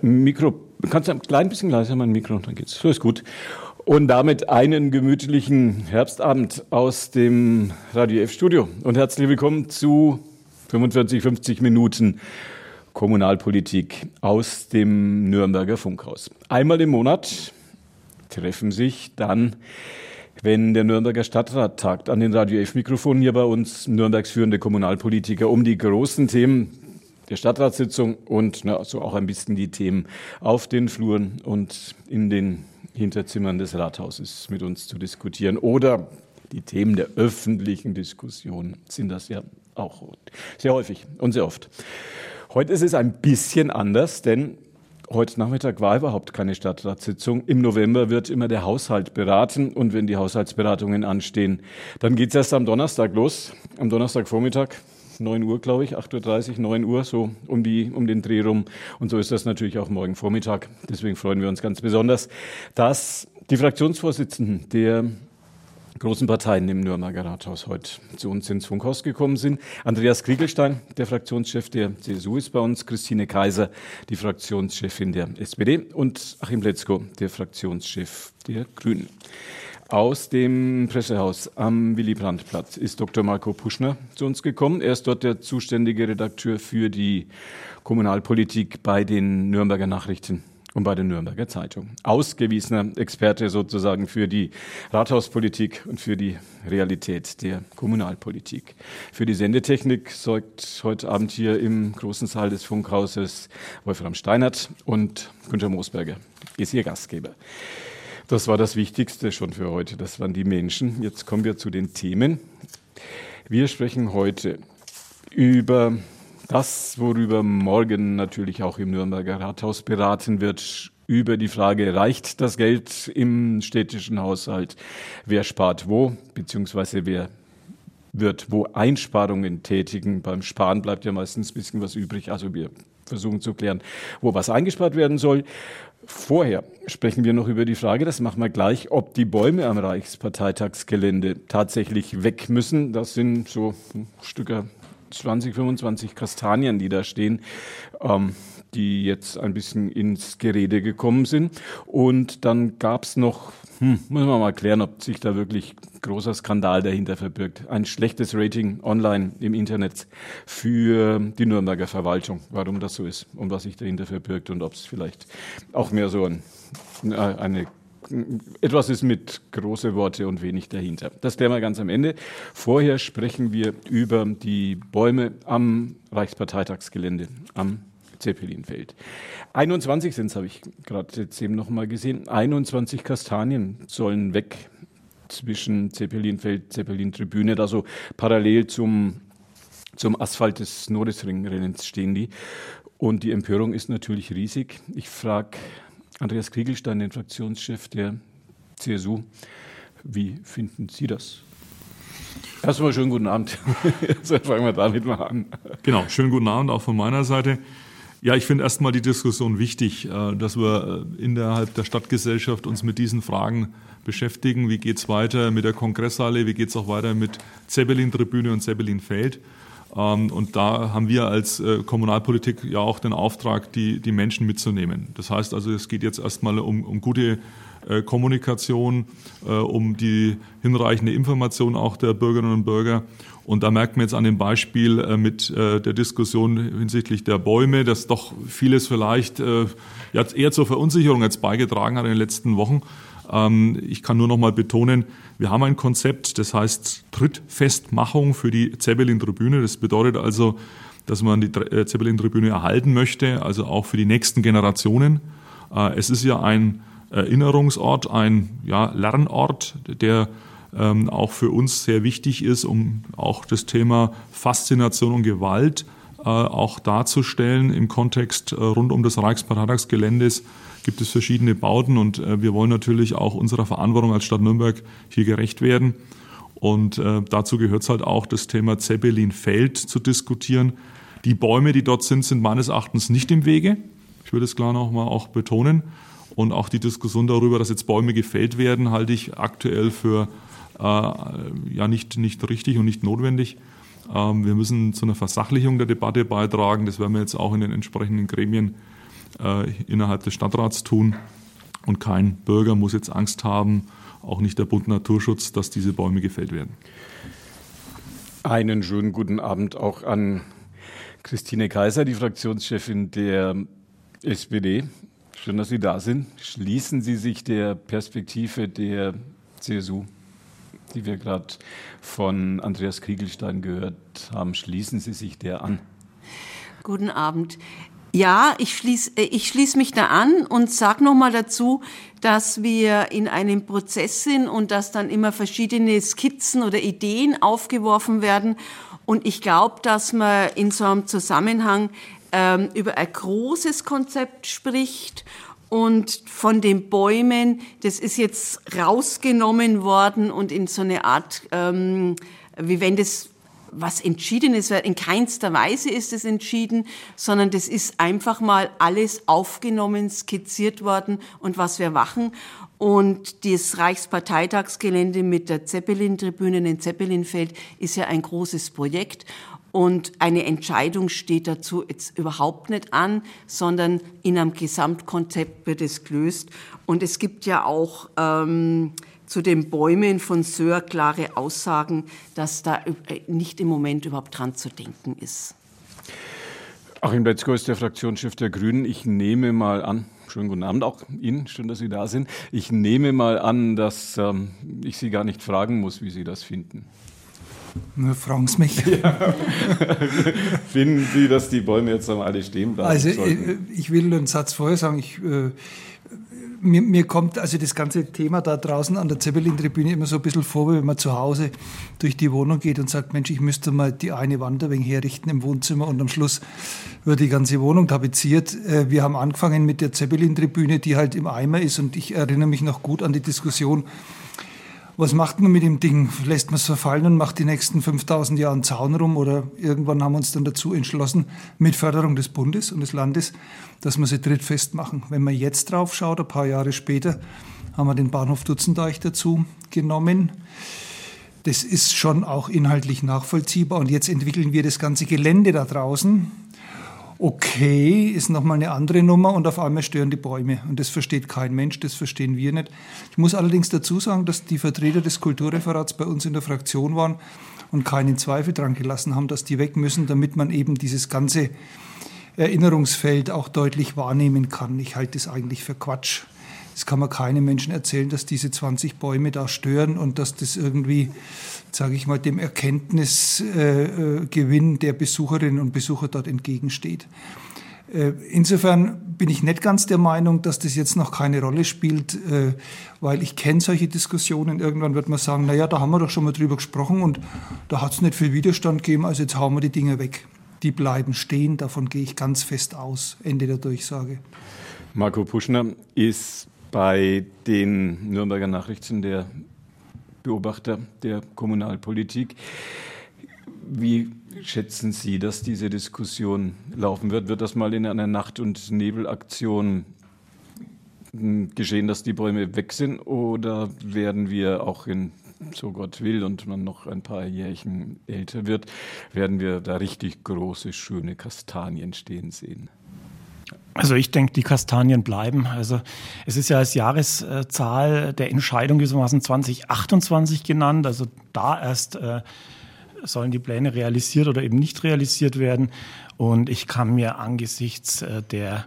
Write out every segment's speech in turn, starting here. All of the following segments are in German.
Mikro, kannst du ein klein bisschen leiser mein Mikro, dann geht's. So ist gut. Und damit einen gemütlichen Herbstabend aus dem Radio F Studio und herzlich willkommen zu 45, 50 Minuten Kommunalpolitik aus dem Nürnberger Funkhaus. Einmal im Monat treffen sich dann wenn der Nürnberger Stadtrat tagt, an den Radio F-Mikrofonen hier bei uns Nürnbergs führende Kommunalpolitiker um die großen Themen der Stadtratssitzung und na, so auch ein bisschen die Themen auf den Fluren und in den Hinterzimmern des Rathauses mit uns zu diskutieren. Oder die Themen der öffentlichen Diskussion sind das ja auch sehr häufig und sehr oft. Heute ist es ein bisschen anders, denn Heute Nachmittag war überhaupt keine Stadtratssitzung. Im November wird immer der Haushalt beraten und wenn die Haushaltsberatungen anstehen, dann geht es erst am Donnerstag los, am Donnerstagvormittag 9 Uhr, glaube ich, 8.30 Uhr, 9 Uhr, so um, die, um den Dreh rum. Und so ist das natürlich auch morgen Vormittag. Deswegen freuen wir uns ganz besonders, dass die Fraktionsvorsitzenden der großen Parteien im Nürnberger Rathaus heute zu uns ins Funkhaus gekommen sind. Andreas Kriegelstein, der Fraktionschef der CSU, ist bei uns, Christine Kaiser, die Fraktionschefin der SPD und Achim Letzko, der Fraktionschef der Grünen. Aus dem Pressehaus am Willy-Brandt-Platz ist Dr. Marco Puschner zu uns gekommen. Er ist dort der zuständige Redakteur für die Kommunalpolitik bei den Nürnberger Nachrichten und bei der Nürnberger Zeitung. Ausgewiesener Experte sozusagen für die Rathauspolitik und für die Realität der Kommunalpolitik. Für die Sendetechnik sorgt heute Abend hier im großen Saal des Funkhauses Wolfram Steinert und Günter Moosberger ist Ihr Gastgeber. Das war das Wichtigste schon für heute. Das waren die Menschen. Jetzt kommen wir zu den Themen. Wir sprechen heute über das, worüber morgen natürlich auch im Nürnberger Rathaus beraten wird, über die Frage, reicht das Geld im städtischen Haushalt? Wer spart wo? Beziehungsweise wer wird wo Einsparungen tätigen? Beim Sparen bleibt ja meistens ein bisschen was übrig. Also wir versuchen zu klären, wo was eingespart werden soll. Vorher sprechen wir noch über die Frage, das machen wir gleich, ob die Bäume am Reichsparteitagsgelände tatsächlich weg müssen. Das sind so Stücke 20, 25 Kastanien, die da stehen. Ähm, die jetzt ein bisschen ins Gerede gekommen sind. Und dann gab es noch, hm, muss man mal klären, ob sich da wirklich großer Skandal dahinter verbirgt. Ein schlechtes Rating online im Internet für die Nürnberger Verwaltung, warum das so ist und was sich dahinter verbirgt und ob es vielleicht auch mehr so ein, äh, eine etwas ist mit große Worte und wenig dahinter. Das klären wir ganz am Ende. Vorher sprechen wir über die Bäume am Reichsparteitagsgelände am Zeppelinfeld. 21 sind es, habe ich gerade jetzt eben noch mal gesehen. 21 Kastanien sollen weg zwischen Zeppelinfeld, Zeppelin-Tribüne, da so parallel zum, zum Asphalt des Nordesringrennens stehen die. Und die Empörung ist natürlich riesig. Ich frage Andreas Kriegelstein, den Fraktionschef der CSU, wie finden Sie das? Erstmal schönen guten Abend. Jetzt fangen wir damit mal an. Genau, schönen guten Abend auch von meiner Seite. Ja, ich finde erstmal die Diskussion wichtig, äh, dass wir äh, innerhalb der Stadtgesellschaft uns mit diesen Fragen beschäftigen. Wie geht es weiter mit der Kongresshalle? Wie geht es auch weiter mit Zeppelin-Tribüne und Zeppelin-Feld? Ähm, und da haben wir als äh, Kommunalpolitik ja auch den Auftrag, die, die Menschen mitzunehmen. Das heißt also, es geht jetzt erstmal um, um gute Kommunikation, um die hinreichende Information auch der Bürgerinnen und Bürger und da merkt man jetzt an dem Beispiel äh, mit äh, der Diskussion hinsichtlich der Bäume, dass doch vieles vielleicht äh, ja, eher zur Verunsicherung jetzt beigetragen hat in den letzten Wochen. Ähm, ich kann nur noch mal betonen, wir haben ein Konzept, das heißt Trittfestmachung für die Zeppelin-Tribüne. Das bedeutet also, dass man die Zeppelin-Tribüne erhalten möchte, also auch für die nächsten Generationen. Es ist ja ein Erinnerungsort, ein ja, Lernort, der ähm, auch für uns sehr wichtig ist, um auch das Thema Faszination und Gewalt äh, auch darzustellen. Im Kontext äh, rund um das Reichsparteitagsgeländes gibt es verschiedene Bauten und äh, wir wollen natürlich auch unserer Verantwortung als Stadt Nürnberg hier gerecht werden. Und äh, dazu gehört es halt auch, das Thema Zeppelin-Feld zu diskutieren. Die Bäume, die dort sind, sind meines Erachtens nicht im Wege. Ich würde es klar nochmal auch betonen. Und auch die Diskussion darüber, dass jetzt Bäume gefällt werden, halte ich aktuell für ja nicht, nicht richtig und nicht notwendig. Ähm, wir müssen zu einer Versachlichung der Debatte beitragen. Das werden wir jetzt auch in den entsprechenden Gremien äh, innerhalb des Stadtrats tun. Und kein Bürger muss jetzt Angst haben, auch nicht der Bund Naturschutz, dass diese Bäume gefällt werden. Einen schönen guten Abend auch an Christine Kaiser, die Fraktionschefin der SPD. Schön, dass Sie da sind. Schließen Sie sich der Perspektive der CSU, die wir gerade von Andreas Kriegelstein gehört haben, schließen Sie sich der an? Guten Abend. Ja, ich schließe äh, ich schließ mich da an und sage nochmal dazu, dass wir in einem Prozess sind und dass dann immer verschiedene Skizzen oder Ideen aufgeworfen werden. Und ich glaube, dass man in so einem Zusammenhang ähm, über ein großes Konzept spricht und von den Bäumen, das ist jetzt rausgenommen worden und in so eine Art, ähm, wie wenn das was entschieden ist, in keinster Weise ist es entschieden, sondern das ist einfach mal alles aufgenommen, skizziert worden und was wir machen. Und das Reichsparteitagsgelände mit der Zeppelin-Tribüne in Zeppelinfeld ist ja ein großes Projekt. Und eine Entscheidung steht dazu jetzt überhaupt nicht an, sondern in einem Gesamtkonzept wird es gelöst. Und es gibt ja auch ähm, zu den Bäumen von Söhr klare Aussagen, dass da äh, nicht im Moment überhaupt dran zu denken ist. Achim Betzko ist der Fraktionschef der Grünen. Ich nehme mal an, schönen guten Abend auch Ihnen, schön, dass Sie da sind. Ich nehme mal an, dass ähm, ich Sie gar nicht fragen muss, wie Sie das finden. Nur fragen Sie mich. Ja. Finden Sie, dass die Bäume jetzt alle stehen bleiben? Also sollten? Äh, ich will einen Satz vorher sagen. Ich, äh, mir, mir, kommt also das ganze Thema da draußen an der Zeppelin-Tribüne immer so ein bisschen vor, wenn man zu Hause durch die Wohnung geht und sagt, Mensch, ich müsste mal die eine Wand ein wenig herrichten im Wohnzimmer und am Schluss wird die ganze Wohnung tapeziert. Äh, wir haben angefangen mit der Zeppelin-Tribüne, die halt im Eimer ist und ich erinnere mich noch gut an die Diskussion, was macht man mit dem Ding? Lässt man es verfallen und macht die nächsten 5000 Jahre einen Zaun rum? Oder irgendwann haben wir uns dann dazu entschlossen, mit Förderung des Bundes und des Landes, dass wir sie trittfest machen. Wenn man jetzt drauf schaut, ein paar Jahre später, haben wir den Bahnhof Dutzendeich dazu genommen. Das ist schon auch inhaltlich nachvollziehbar. Und jetzt entwickeln wir das ganze Gelände da draußen okay ist nochmal eine andere Nummer und auf einmal stören die Bäume. Und das versteht kein Mensch, das verstehen wir nicht. Ich muss allerdings dazu sagen, dass die Vertreter des Kulturreferats bei uns in der Fraktion waren und keinen Zweifel dran gelassen haben, dass die weg müssen, damit man eben dieses ganze Erinnerungsfeld auch deutlich wahrnehmen kann. Ich halte das eigentlich für Quatsch. Das kann man keinem Menschen erzählen, dass diese 20 Bäume da stören und dass das irgendwie sage ich mal, dem Erkenntnisgewinn der Besucherinnen und Besucher dort entgegensteht. Äh, insofern bin ich nicht ganz der Meinung, dass das jetzt noch keine Rolle spielt, äh, weil ich kenne solche Diskussionen. Irgendwann wird man sagen, naja, da haben wir doch schon mal drüber gesprochen und da hat es nicht viel Widerstand gegeben, also jetzt hauen wir die Dinge weg. Die bleiben stehen, davon gehe ich ganz fest aus. Ende der Durchsage. Marco Puschner ist bei den Nürnberger Nachrichten der Beobachter der Kommunalpolitik. Wie schätzen Sie, dass diese Diskussion laufen wird? Wird das mal in einer Nacht- und Nebelaktion geschehen, dass die Bäume weg sind? Oder werden wir auch in, so Gott will, und man noch ein paar Jährchen älter wird, werden wir da richtig große, schöne Kastanien stehen sehen? Also ich denke, die Kastanien bleiben. Also es ist ja als Jahreszahl der Entscheidung gewissermaßen 2028 genannt. Also da erst äh, sollen die Pläne realisiert oder eben nicht realisiert werden. Und ich kann mir angesichts äh, der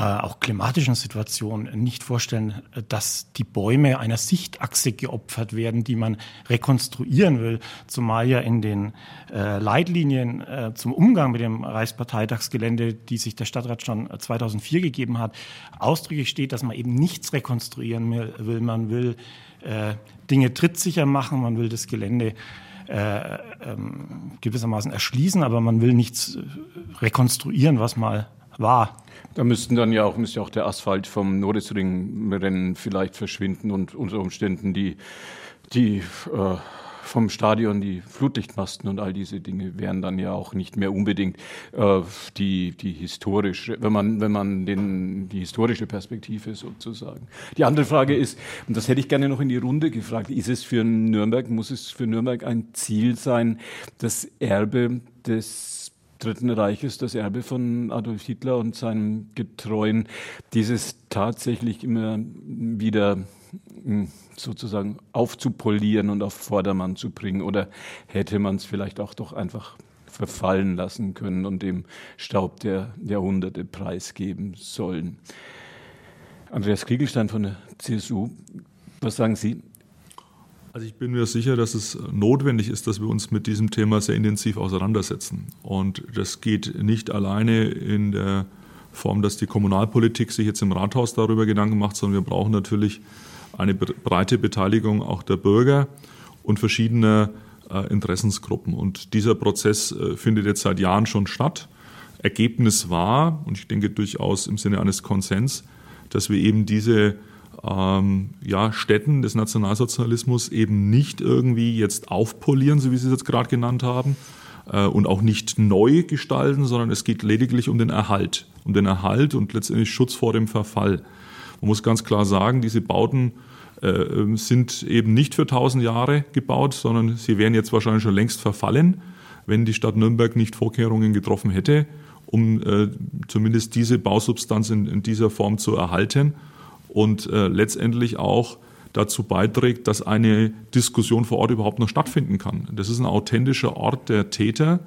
auch klimatischen Situation nicht vorstellen, dass die Bäume einer Sichtachse geopfert werden, die man rekonstruieren will. Zumal ja in den äh, Leitlinien äh, zum Umgang mit dem Reichsparteitagsgelände, die sich der Stadtrat schon 2004 gegeben hat, ausdrücklich steht, dass man eben nichts rekonstruieren will. Man will äh, Dinge trittsicher machen, man will das Gelände äh, ähm, gewissermaßen erschließen, aber man will nichts rekonstruieren, was mal war. Da müssten dann ja auch, müsste auch der Asphalt vom Nordesring-Rennen vielleicht verschwinden und unter Umständen die, die äh, vom Stadion die Flutlichtmasten und all diese Dinge wären dann ja auch nicht mehr unbedingt äh, die, die historische, wenn man, wenn man den, die historische Perspektive sozusagen. Die andere Frage ist, und das hätte ich gerne noch in die Runde gefragt, ist es für Nürnberg, muss es für Nürnberg ein Ziel sein, das Erbe des Dritten Reiches, das Erbe von Adolf Hitler und seinem Getreuen, dieses tatsächlich immer wieder hm, sozusagen aufzupolieren und auf Vordermann zu bringen? Oder hätte man es vielleicht auch doch einfach verfallen lassen können und dem Staub der Jahrhunderte preisgeben sollen? Andreas Kriegelstein von der CSU, was sagen Sie? Also ich bin mir sicher, dass es notwendig ist, dass wir uns mit diesem Thema sehr intensiv auseinandersetzen. Und das geht nicht alleine in der Form, dass die Kommunalpolitik sich jetzt im Rathaus darüber Gedanken macht, sondern wir brauchen natürlich eine breite Beteiligung auch der Bürger und verschiedener äh, Interessensgruppen. Und dieser Prozess äh, findet jetzt seit Jahren schon statt. Ergebnis war, und ich denke durchaus im Sinne eines Konsens, dass wir eben diese ähm, ja, Städten des Nationalsozialismus eben nicht irgendwie jetzt aufpolieren, so wie Sie es jetzt gerade genannt haben, äh, und auch nicht neu gestalten, sondern es geht lediglich um den Erhalt, um den Erhalt und letztendlich Schutz vor dem Verfall. Man muss ganz klar sagen, diese Bauten äh, sind eben nicht für tausend Jahre gebaut, sondern sie wären jetzt wahrscheinlich schon längst verfallen, wenn die Stadt Nürnberg nicht Vorkehrungen getroffen hätte, um äh, zumindest diese Bausubstanz in, in dieser Form zu erhalten und äh, letztendlich auch dazu beiträgt, dass eine Diskussion vor Ort überhaupt noch stattfinden kann. Das ist ein authentischer Ort der Täter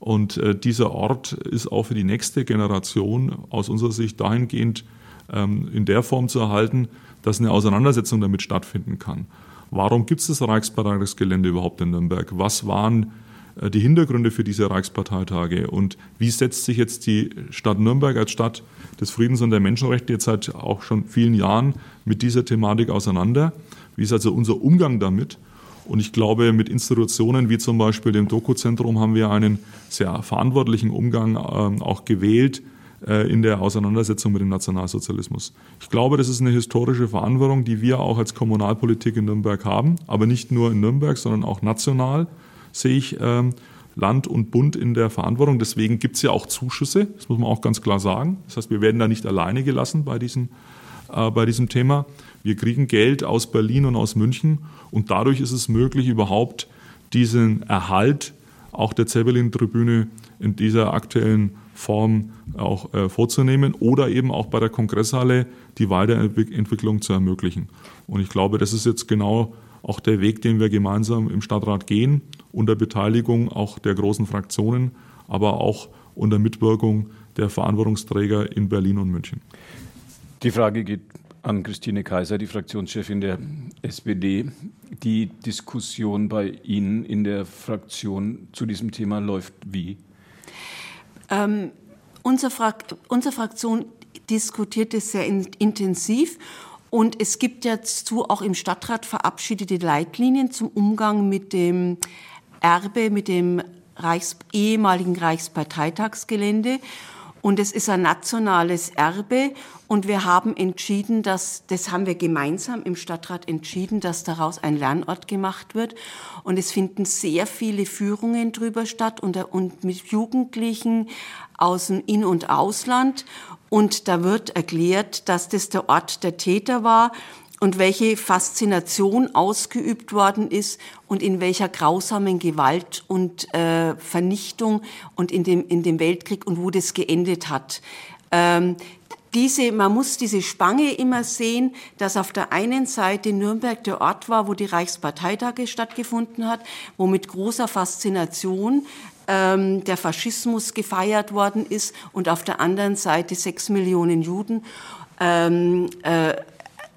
und äh, dieser Ort ist auch für die nächste Generation aus unserer Sicht dahingehend ähm, in der Form zu erhalten, dass eine Auseinandersetzung damit stattfinden kann. Warum gibt es das Reichsparteitagsgelände überhaupt in Nürnberg? Was waren die Hintergründe für diese Reichsparteitage und wie setzt sich jetzt die Stadt Nürnberg als Stadt des Friedens und der Menschenrechte jetzt seit auch schon vielen Jahren mit dieser Thematik auseinander? Wie ist also unser Umgang damit? Und ich glaube, mit Institutionen wie zum Beispiel dem Doku-Zentrum haben wir einen sehr verantwortlichen Umgang äh, auch gewählt äh, in der Auseinandersetzung mit dem Nationalsozialismus. Ich glaube, das ist eine historische Verantwortung, die wir auch als Kommunalpolitik in Nürnberg haben, aber nicht nur in Nürnberg, sondern auch national sehe ich ähm, Land und Bund in der Verantwortung. Deswegen gibt es ja auch Zuschüsse, das muss man auch ganz klar sagen. Das heißt, wir werden da nicht alleine gelassen bei diesem, äh, bei diesem Thema. Wir kriegen Geld aus Berlin und aus München und dadurch ist es möglich, überhaupt diesen Erhalt auch der Zeppelin-Tribüne in dieser aktuellen Form auch äh, vorzunehmen oder eben auch bei der Kongresshalle die Weiterentwicklung zu ermöglichen. Und ich glaube, das ist jetzt genau auch der Weg, den wir gemeinsam im Stadtrat gehen, unter Beteiligung auch der großen Fraktionen, aber auch unter Mitwirkung der Verantwortungsträger in Berlin und München. Die Frage geht an Christine Kaiser, die Fraktionschefin der SPD. Die Diskussion bei Ihnen in der Fraktion zu diesem Thema läuft wie? Ähm, unsere, Frakt unsere Fraktion diskutiert es sehr in intensiv und es gibt dazu auch im Stadtrat verabschiedete Leitlinien zum Umgang mit dem Erbe, mit dem Reichs ehemaligen Reichsparteitagsgelände. Und es ist ein nationales Erbe. Und wir haben entschieden, dass, das haben wir gemeinsam im Stadtrat entschieden, dass daraus ein Lernort gemacht wird. Und es finden sehr viele Führungen drüber statt und, und mit Jugendlichen aus dem In- und Ausland. Und da wird erklärt, dass das der Ort der Täter war und welche Faszination ausgeübt worden ist und in welcher grausamen Gewalt und äh, Vernichtung und in dem, in dem Weltkrieg und wo das geendet hat. Ähm, diese, man muss diese Spange immer sehen, dass auf der einen Seite Nürnberg der Ort war, wo die Reichsparteitage stattgefunden hat, wo mit großer Faszination ähm, der Faschismus gefeiert worden ist und auf der anderen Seite sechs Millionen Juden ähm, äh,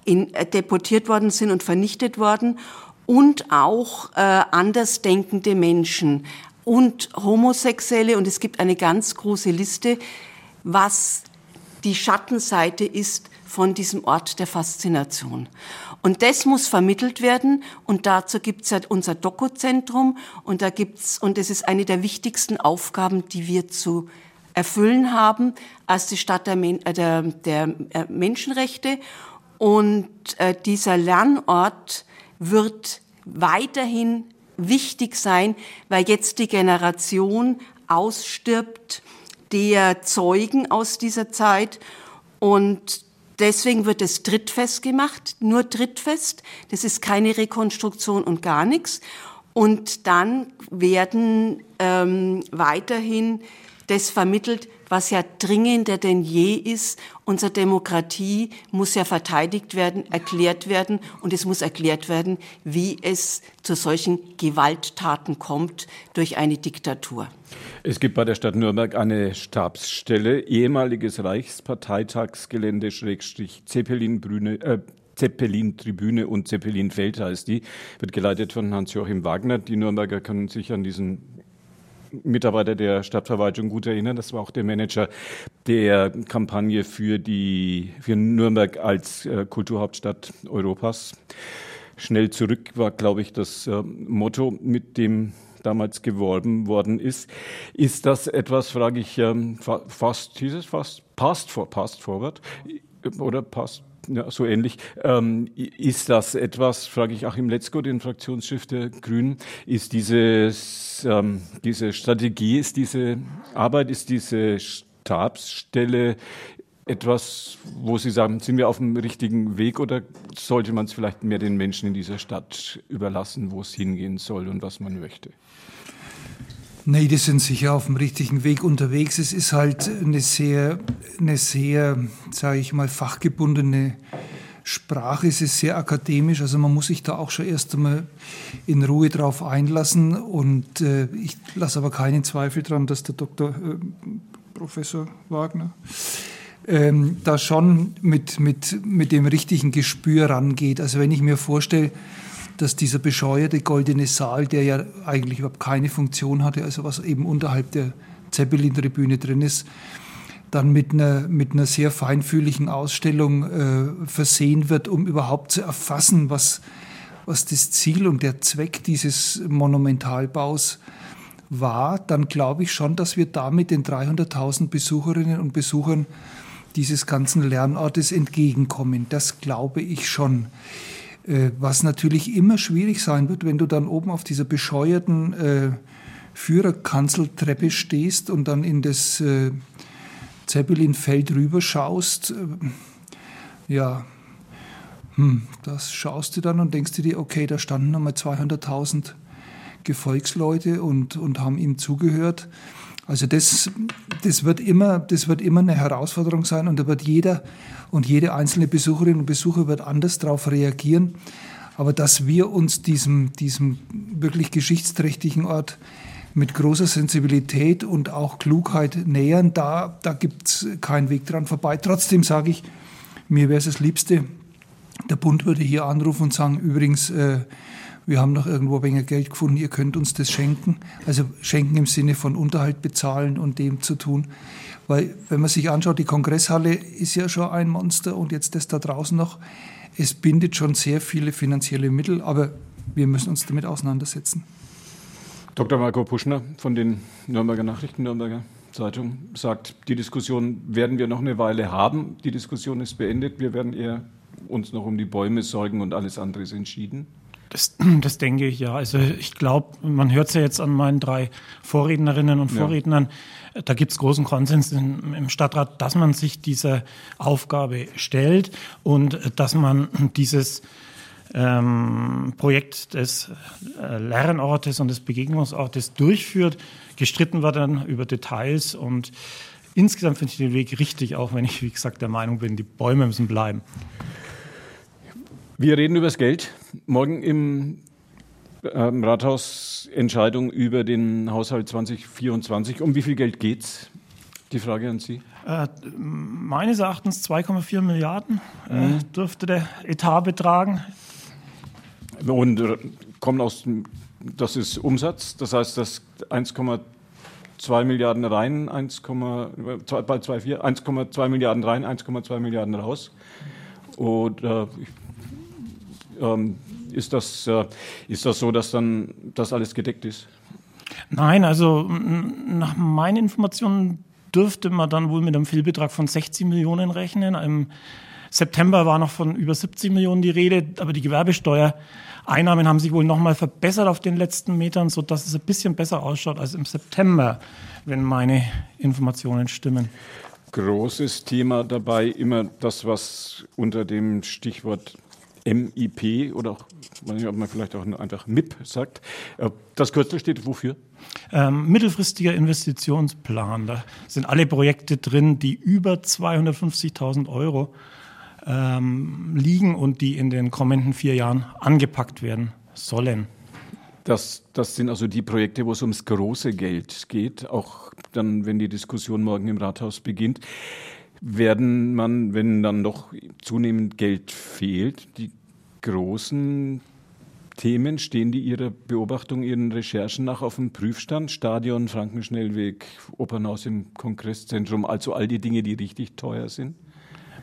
in, äh, deportiert worden sind und vernichtet worden und auch äh, andersdenkende Menschen und Homosexuelle. Und es gibt eine ganz große Liste, was die Schattenseite ist von diesem Ort der Faszination. Und das muss vermittelt werden. Und dazu gibt es ja unser Doku-Zentrum. Und da gibt's und das ist eine der wichtigsten Aufgaben, die wir zu erfüllen haben als die Stadt der, äh, der, der äh, Menschenrechte und äh, dieser Lernort wird weiterhin wichtig sein, weil jetzt die Generation ausstirbt der Zeugen aus dieser Zeit und Deswegen wird es trittfest gemacht, nur trittfest. Das ist keine Rekonstruktion und gar nichts. Und dann werden ähm, weiterhin das vermittelt, was ja dringender denn je ist. Unsere Demokratie muss ja verteidigt werden, erklärt werden und es muss erklärt werden, wie es zu solchen Gewalttaten kommt durch eine Diktatur. Es gibt bei der Stadt Nürnberg eine Stabsstelle, ehemaliges Reichsparteitagsgelände Schrägstrich Zeppelin-Brüne, äh, Zeppelin-Tribüne und Zeppelin-Feld heißt die, wird geleitet von Hans-Joachim Wagner. Die Nürnberger können sich an diesen Mitarbeiter der Stadtverwaltung gut erinnern. Das war auch der Manager der Kampagne für die für Nürnberg als äh, Kulturhauptstadt Europas. Schnell zurück war, glaube ich, das äh, Motto, mit dem damals geworben worden ist. Ist das etwas, frage ich, ähm, fast, hieß es fast, past, for, past forward oder past ja, so ähnlich. Ähm, ist das etwas, frage ich Achim Letzko, den Fraktionschef der Grünen, ist dieses, ähm, diese Strategie, ist diese Arbeit, ist diese Stabsstelle etwas, wo Sie sagen, sind wir auf dem richtigen Weg oder sollte man es vielleicht mehr den Menschen in dieser Stadt überlassen, wo es hingehen soll und was man möchte? Nee, die sind sicher auf dem richtigen Weg unterwegs. Es ist halt eine sehr, eine sehr, sage ich mal, fachgebundene Sprache. Es ist sehr akademisch, also man muss sich da auch schon erst einmal in Ruhe drauf einlassen. Und äh, ich lasse aber keinen Zweifel dran, dass der Dr. Äh, Professor Wagner ähm, da schon mit, mit, mit dem richtigen Gespür rangeht. Also wenn ich mir vorstelle, dass dieser bescheuerte goldene Saal, der ja eigentlich überhaupt keine Funktion hatte, also was eben unterhalb der Zeppelin-Tribüne drin ist, dann mit einer, mit einer sehr feinfühligen Ausstellung äh, versehen wird, um überhaupt zu erfassen, was, was das Ziel und der Zweck dieses Monumentalbaus war, dann glaube ich schon, dass wir damit den 300.000 Besucherinnen und Besuchern dieses ganzen Lernortes entgegenkommen. Das glaube ich schon. Äh, was natürlich immer schwierig sein wird, wenn du dann oben auf dieser bescheuerten äh, Führerkanzeltreppe stehst und dann in das äh, Zeppelinfeld rüberschaust. Äh, ja, hm, das schaust du dann und denkst dir, okay, da standen nochmal 200.000 Gefolgsleute und, und haben ihm zugehört. Also das, das, wird immer, das wird immer eine Herausforderung sein und da wird jeder und jede einzelne Besucherin und Besucher wird anders darauf reagieren. Aber dass wir uns diesem, diesem wirklich geschichtsträchtigen Ort mit großer Sensibilität und auch Klugheit nähern, da, da gibt es keinen Weg dran vorbei. Trotzdem sage ich, mir wäre es das Liebste, der Bund würde hier anrufen und sagen, übrigens, äh, wir haben noch irgendwo ein wenig Geld gefunden, ihr könnt uns das schenken. Also schenken im Sinne von Unterhalt bezahlen und dem zu tun. Weil wenn man sich anschaut, die Kongresshalle ist ja schon ein Monster und jetzt das da draußen noch. Es bindet schon sehr viele finanzielle Mittel, aber wir müssen uns damit auseinandersetzen. Dr. Marco Puschner von den Nürnberger Nachrichten, Nürnberger Zeitung, sagt, die Diskussion werden wir noch eine Weile haben. Die Diskussion ist beendet. Wir werden eher uns noch um die Bäume sorgen und alles andere ist entschieden. Das, das denke ich ja. Also ich glaube, man hört es ja jetzt an meinen drei Vorrednerinnen und Vorrednern, ja. da gibt es großen Konsens in, im Stadtrat, dass man sich dieser Aufgabe stellt und dass man dieses ähm, Projekt des äh, Lernortes und des Begegnungsortes durchführt. Gestritten wird dann über Details und insgesamt finde ich den Weg richtig, auch wenn ich, wie gesagt, der Meinung bin, die Bäume müssen bleiben. Wir reden über das Geld. Morgen im ähm, Rathaus Entscheidung über den Haushalt 2024. Um wie viel Geld geht's? Die Frage an Sie. Äh, meines Erachtens 2,4 Milliarden äh, mhm. dürfte der Etat betragen. Und äh, kommt aus, das ist Umsatz, das heißt, das 1,2 Milliarden rein, 1,2 Milliarden rein, 1,2 Milliarden raus. Oder ich ähm, ist, das, äh, ist das so, dass dann das alles gedeckt ist? Nein, also nach meinen Informationen dürfte man dann wohl mit einem Fehlbetrag von 60 Millionen rechnen. Im September war noch von über 70 Millionen die Rede, aber die Gewerbesteuereinnahmen haben sich wohl nochmal verbessert auf den letzten Metern, sodass es ein bisschen besser ausschaut als im September, wenn meine Informationen stimmen. Großes Thema dabei immer das, was unter dem Stichwort MIP oder auch, ob man vielleicht auch einfach MIP sagt. Äh, das Kürzel steht wofür? Ähm, mittelfristiger Investitionsplan. Da sind alle Projekte drin, die über 250.000 Euro ähm, liegen und die in den kommenden vier Jahren angepackt werden sollen. Das, das sind also die Projekte, wo es ums große Geld geht, auch dann, wenn die Diskussion morgen im Rathaus beginnt. Werden man, wenn dann doch zunehmend Geld fehlt, die großen Themen, stehen die Ihrer Beobachtung, Ihren Recherchen nach auf dem Prüfstand? Stadion, Frankenschnellweg, Opernhaus im Kongresszentrum, also all die Dinge, die richtig teuer sind?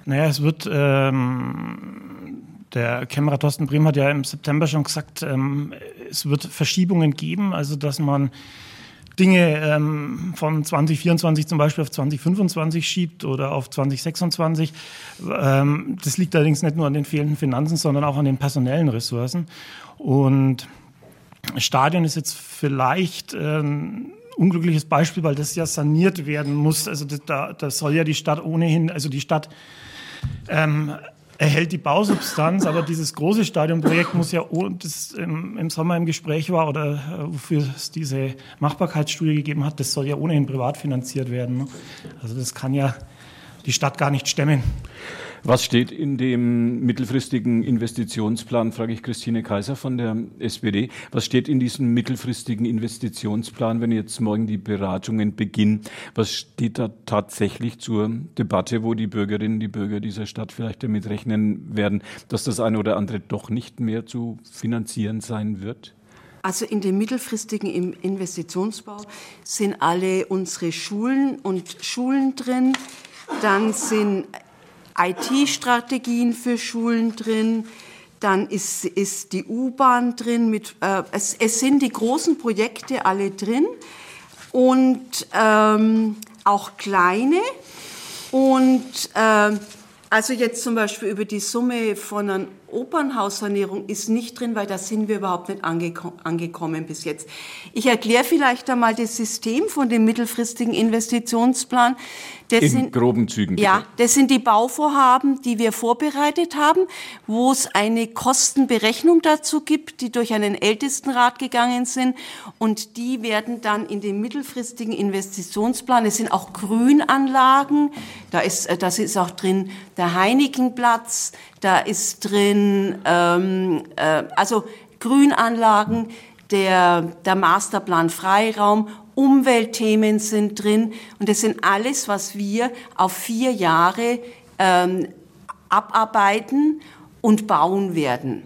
Naja, es wird, ähm, der Kämmerer Thorsten Brehm hat ja im September schon gesagt, ähm, es wird Verschiebungen geben, also dass man Dinge ähm, von 2024 zum Beispiel auf 2025 schiebt oder auf 2026. Ähm, das liegt allerdings nicht nur an den fehlenden Finanzen, sondern auch an den personellen Ressourcen. Und Stadion ist jetzt vielleicht ein unglückliches Beispiel, weil das ja saniert werden muss. Also da, da soll ja die Stadt ohnehin, also die Stadt ähm, erhält die Bausubstanz, aber dieses große Stadionprojekt muss ja, das im, im Sommer im Gespräch war oder äh, wofür es diese Machbarkeitsstudie gegeben hat, das soll ja ohnehin privat finanziert werden. Ne? Also das kann ja die Stadt gar nicht stemmen. Was steht in dem mittelfristigen Investitionsplan, frage ich Christine Kaiser von der SPD. Was steht in diesem mittelfristigen Investitionsplan, wenn jetzt morgen die Beratungen beginnen? Was steht da tatsächlich zur Debatte, wo die Bürgerinnen, die Bürger dieser Stadt vielleicht damit rechnen werden, dass das eine oder andere doch nicht mehr zu finanzieren sein wird? Also in dem mittelfristigen Investitionsbau sind alle unsere Schulen und Schulen drin. Dann sind IT-Strategien für Schulen drin, dann ist, ist die U-Bahn drin, mit, äh, es, es, sind die großen Projekte alle drin und ähm, auch kleine. Und äh, also jetzt zum Beispiel über die Summe von einer Opernhaussanierung ist nicht drin, weil da sind wir überhaupt nicht angeko angekommen bis jetzt. Ich erkläre vielleicht einmal das System von dem mittelfristigen Investitionsplan. Das In sind, groben Zügen. Bitte. Ja, das sind die Bauvorhaben, die wir vorbereitet haben, wo es eine Kostenberechnung dazu gibt, die durch einen Ältestenrat gegangen sind. Und die werden dann in den mittelfristigen Investitionsplan, es sind auch Grünanlagen, da ist, äh, das ist auch drin der Heinigenplatz, da ist drin, ähm, äh, also Grünanlagen, der, der Masterplan Freiraum, Umweltthemen sind drin und das sind alles, was wir auf vier Jahre ähm, abarbeiten und bauen werden.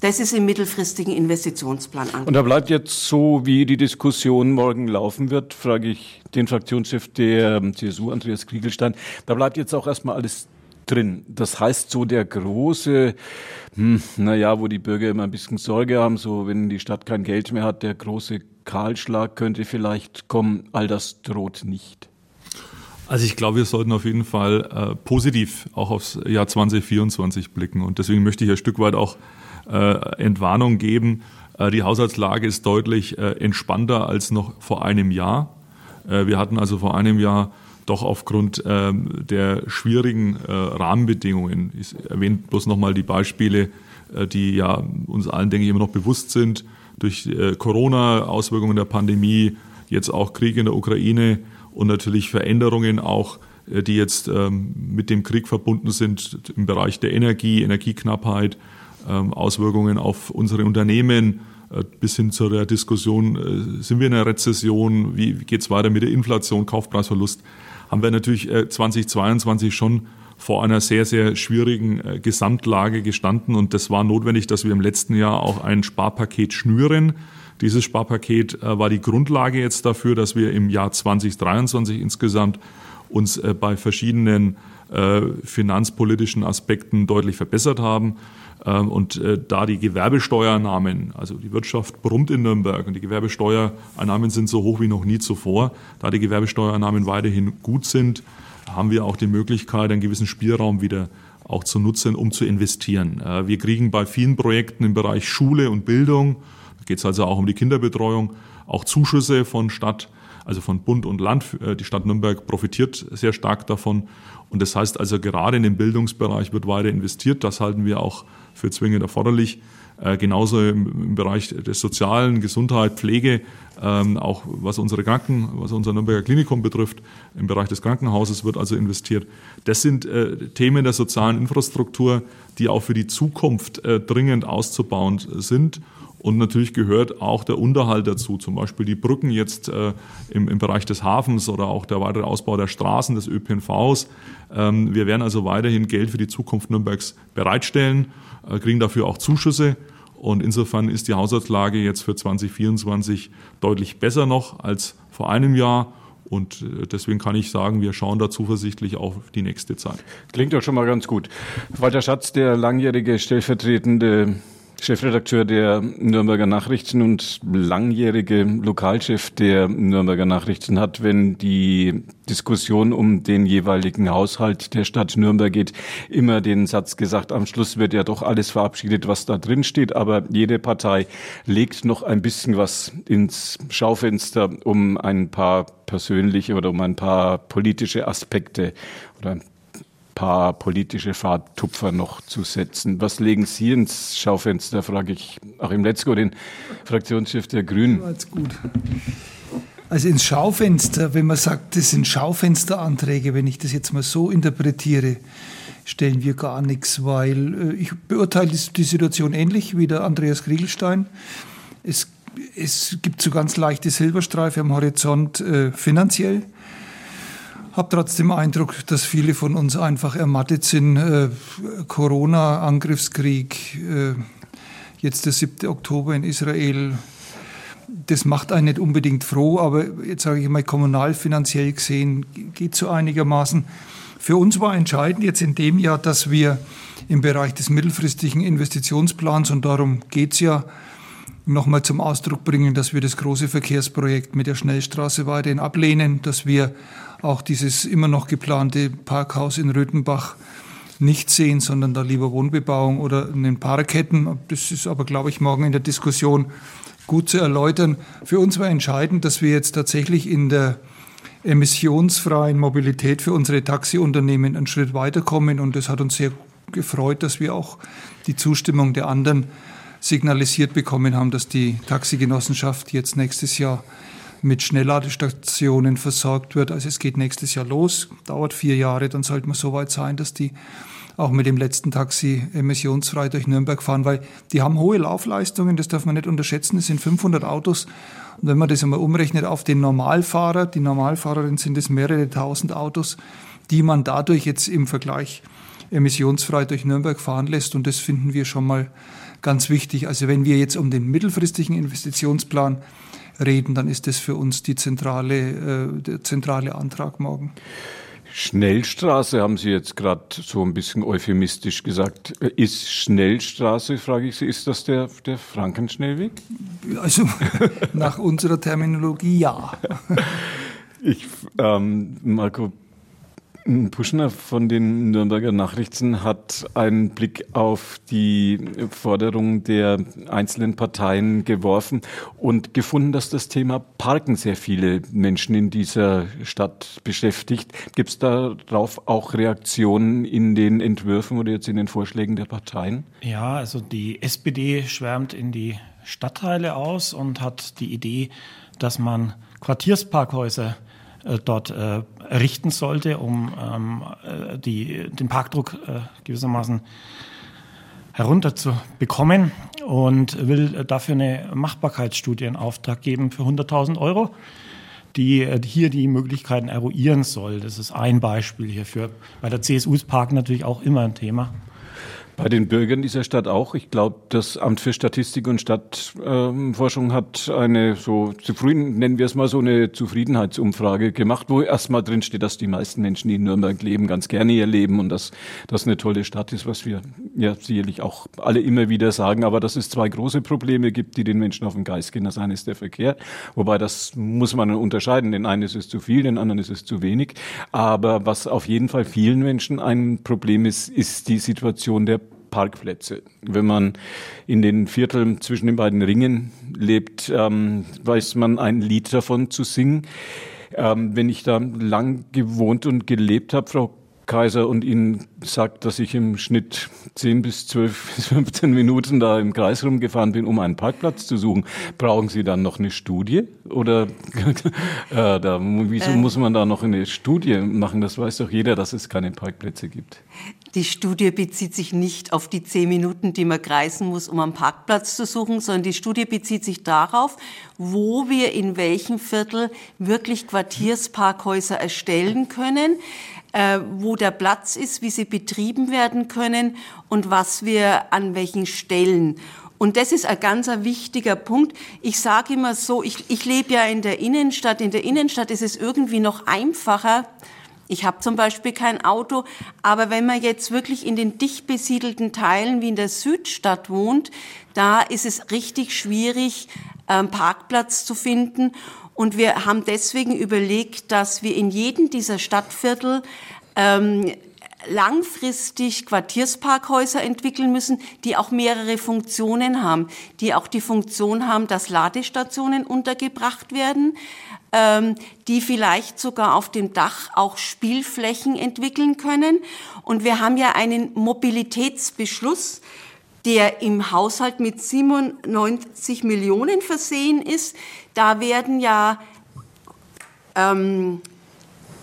Das ist im mittelfristigen Investitionsplan angekommen. Und da bleibt jetzt so, wie die Diskussion morgen laufen wird, frage ich den Fraktionschef der ähm, CSU, Andreas Kriegelstein, da bleibt jetzt auch erstmal alles drin. Das heißt, so der große, hm, naja, wo die Bürger immer ein bisschen Sorge haben, so wenn die Stadt kein Geld mehr hat, der große Kahlschlag könnte vielleicht kommen. All das droht nicht. Also ich glaube, wir sollten auf jeden Fall äh, positiv auch aufs Jahr 2024 blicken. Und deswegen möchte ich ein Stück weit auch äh, Entwarnung geben. Äh, die Haushaltslage ist deutlich äh, entspannter als noch vor einem Jahr. Äh, wir hatten also vor einem Jahr doch aufgrund ähm, der schwierigen äh, Rahmenbedingungen, ich erwähne bloß nochmal die Beispiele, äh, die ja uns allen, denke ich, immer noch bewusst sind, durch äh, Corona, Auswirkungen der Pandemie, jetzt auch Krieg in der Ukraine und natürlich Veränderungen auch, äh, die jetzt ähm, mit dem Krieg verbunden sind im Bereich der Energie, Energieknappheit, ähm, Auswirkungen auf unsere Unternehmen, äh, bis hin zu der Diskussion, äh, sind wir in einer Rezession, wie geht es weiter mit der Inflation, Kaufpreisverlust haben wir natürlich 2022 äh, schon vor einer sehr, sehr schwierigen äh, Gesamtlage gestanden. Und das war notwendig, dass wir im letzten Jahr auch ein Sparpaket schnüren. Dieses Sparpaket äh, war die Grundlage jetzt dafür, dass wir im Jahr 2023 insgesamt uns bei verschiedenen finanzpolitischen Aspekten deutlich verbessert haben. Ähm, und äh, da die Gewerbesteuernahmen, also die Wirtschaft brummt in Nürnberg und die Gewerbesteuereinnahmen sind so hoch wie noch nie zuvor, da die Gewerbesteuereinnahmen weiterhin gut sind, haben wir auch die Möglichkeit, einen gewissen Spielraum wieder auch zu nutzen, um zu investieren. Äh, wir kriegen bei vielen Projekten im Bereich Schule und Bildung, da geht es also auch um die Kinderbetreuung, auch Zuschüsse von Stadt also von Bund und Land. Äh, die Stadt Nürnberg profitiert sehr stark davon. Und das heißt also, gerade in dem Bildungsbereich wird weiter investiert. Das halten wir auch für zwingend erforderlich. Äh, genauso im, Bereich des Sozialen, Gesundheit, Pflege, ähm, auch was unsere Kranken, was unser Nürnberger Klinikum betrifft, im Bereich des Krankenhauses wird also investiert. Das sind äh, Themen der sozialen Infrastruktur, die auch für die Zukunft äh, dringend auszubauen sind. Und natürlich gehört auch der Unterhalt dazu, zum Beispiel die Brücken jetzt äh, im, im, Bereich des Hafens oder auch der weitere Ausbau der Straßen, des ÖPNVs. Ähm, wir werden also weiterhin Geld für die Zukunft Nürnbergs bereitstellen, äh, kriegen dafür auch Zuschüsse. Und insofern ist die Haushaltslage jetzt für 2024 deutlich besser noch als vor einem Jahr. Und äh, deswegen kann ich sagen, wir schauen da zuversichtlich auf die nächste Zeit. Klingt doch schon mal ganz gut. Walter Schatz, der langjährige stellvertretende Chefredakteur der Nürnberger Nachrichten und langjährige Lokalchef der Nürnberger Nachrichten hat, wenn die Diskussion um den jeweiligen Haushalt der Stadt Nürnberg geht, immer den Satz gesagt, am Schluss wird ja doch alles verabschiedet, was da drin steht, aber jede Partei legt noch ein bisschen was ins Schaufenster, um ein paar persönliche oder um ein paar politische Aspekte oder paar politische Fahrtupfer noch zu setzen. Was legen Sie ins Schaufenster, frage ich Achim Letzko, den Fraktionschef der Grünen. Gut. Also ins Schaufenster, wenn man sagt, das sind Schaufensteranträge, wenn ich das jetzt mal so interpretiere, stellen wir gar nichts, weil äh, ich beurteile die Situation ähnlich wie der Andreas Kriegelstein. Es, es gibt so ganz leichte Silberstreife am Horizont äh, finanziell habe trotzdem Eindruck, dass viele von uns einfach ermattet sind. Äh, Corona, Angriffskrieg, äh, jetzt der 7. Oktober in Israel, das macht einen nicht unbedingt froh, aber jetzt sage ich mal, kommunal finanziell gesehen geht so einigermaßen. Für uns war entscheidend jetzt in dem Jahr, dass wir im Bereich des mittelfristigen Investitionsplans, und darum geht es ja, nochmal zum Ausdruck bringen, dass wir das große Verkehrsprojekt mit der Schnellstraße weiterhin ablehnen, dass wir auch dieses immer noch geplante Parkhaus in Röthenbach nicht sehen, sondern da lieber Wohnbebauung oder einen Park hätten. Das ist aber, glaube ich, morgen in der Diskussion gut zu erläutern. Für uns war entscheidend, dass wir jetzt tatsächlich in der emissionsfreien Mobilität für unsere Taxiunternehmen einen Schritt weiterkommen. Und es hat uns sehr gefreut, dass wir auch die Zustimmung der anderen signalisiert bekommen haben, dass die Taxigenossenschaft jetzt nächstes Jahr mit Schnellladestationen versorgt wird. Also es geht nächstes Jahr los, dauert vier Jahre, dann sollte man so weit sein, dass die auch mit dem letzten Taxi emissionsfrei durch Nürnberg fahren, weil die haben hohe Laufleistungen, das darf man nicht unterschätzen, es sind 500 Autos. Und wenn man das einmal umrechnet auf den Normalfahrer, die Normalfahrerin sind es mehrere tausend Autos, die man dadurch jetzt im Vergleich emissionsfrei durch Nürnberg fahren lässt. Und das finden wir schon mal ganz wichtig. Also wenn wir jetzt um den mittelfristigen Investitionsplan reden, dann ist das für uns die zentrale, äh, der zentrale Antrag morgen. Schnellstraße haben Sie jetzt gerade so ein bisschen euphemistisch gesagt. Ist Schnellstraße, frage ich Sie, ist das der, der Frankenschnellweg? Also nach unserer Terminologie ja. Ich, ähm, Marco, Puschner von den Nürnberger Nachrichten hat einen Blick auf die Forderungen der einzelnen Parteien geworfen und gefunden, dass das Thema Parken sehr viele Menschen in dieser Stadt beschäftigt. Gibt es darauf auch Reaktionen in den Entwürfen oder jetzt in den Vorschlägen der Parteien? Ja, also die SPD schwärmt in die Stadtteile aus und hat die Idee, dass man Quartiersparkhäuser dort äh, errichten sollte, um ähm, äh, die, den Parkdruck äh, gewissermaßen herunterzubekommen und will dafür eine Machbarkeitsstudie in Auftrag geben für 100.000 Euro, die äh, hier die Möglichkeiten eruieren soll. Das ist ein Beispiel hierfür. Bei der CSU ist Parken natürlich auch immer ein Thema. Bei den Bürgern dieser Stadt auch. Ich glaube, das Amt für Statistik und Stadtforschung äh, hat eine so zufrieden, nennen wir es mal so eine Zufriedenheitsumfrage gemacht, wo erstmal drin steht, dass die meisten Menschen, die in Nürnberg leben, ganz gerne hier leben und dass das eine tolle Stadt ist, was wir ja sicherlich auch alle immer wieder sagen. Aber dass es zwei große Probleme gibt, die den Menschen auf den Geist gehen. Das eine ist der Verkehr, wobei das muss man unterscheiden. Den einen ist es zu viel, den anderen ist es zu wenig. Aber was auf jeden Fall vielen Menschen ein Problem ist, ist die Situation der Parkplätze. Wenn man in den Vierteln zwischen den beiden Ringen lebt, ähm, weiß man ein Lied davon zu singen. Ähm, wenn ich da lang gewohnt und gelebt habe, Frau Kaiser und Ihnen sagt, dass ich im Schnitt 10 bis 12 bis 15 Minuten da im Kreis rumgefahren bin, um einen Parkplatz zu suchen, brauchen Sie dann noch eine Studie? Oder äh, da, wieso äh, muss man da noch eine Studie machen? Das weiß doch jeder, dass es keine Parkplätze gibt. Die Studie bezieht sich nicht auf die 10 Minuten, die man kreisen muss, um einen Parkplatz zu suchen, sondern die Studie bezieht sich darauf, wo wir in welchem Viertel wirklich Quartiersparkhäuser erstellen können äh, wo der Platz ist, wie sie betrieben werden können und was wir an welchen Stellen. Und das ist ein ganz wichtiger Punkt. Ich sage immer so, ich, ich lebe ja in der Innenstadt. In der Innenstadt ist es irgendwie noch einfacher. Ich habe zum Beispiel kein Auto, aber wenn man jetzt wirklich in den dicht besiedelten Teilen wie in der Südstadt wohnt, da ist es richtig schwierig, einen ähm, Parkplatz zu finden. Und wir haben deswegen überlegt, dass wir in jedem dieser Stadtviertel ähm, langfristig Quartiersparkhäuser entwickeln müssen, die auch mehrere Funktionen haben, die auch die Funktion haben, dass Ladestationen untergebracht werden, ähm, die vielleicht sogar auf dem Dach auch Spielflächen entwickeln können. Und wir haben ja einen Mobilitätsbeschluss, der im Haushalt mit 97 Millionen versehen ist. Da werden ja ähm,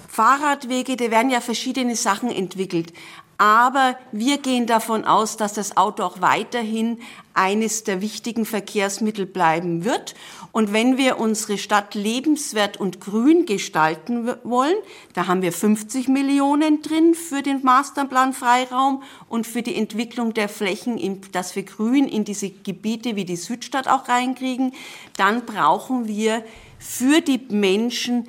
Fahrradwege, da werden ja verschiedene Sachen entwickelt. Aber wir gehen davon aus, dass das Auto auch weiterhin eines der wichtigen Verkehrsmittel bleiben wird. Und wenn wir unsere Stadt lebenswert und grün gestalten wollen, da haben wir 50 Millionen drin für den Masterplan Freiraum und für die Entwicklung der Flächen, dass wir grün in diese Gebiete wie die Südstadt auch reinkriegen, dann brauchen wir für die Menschen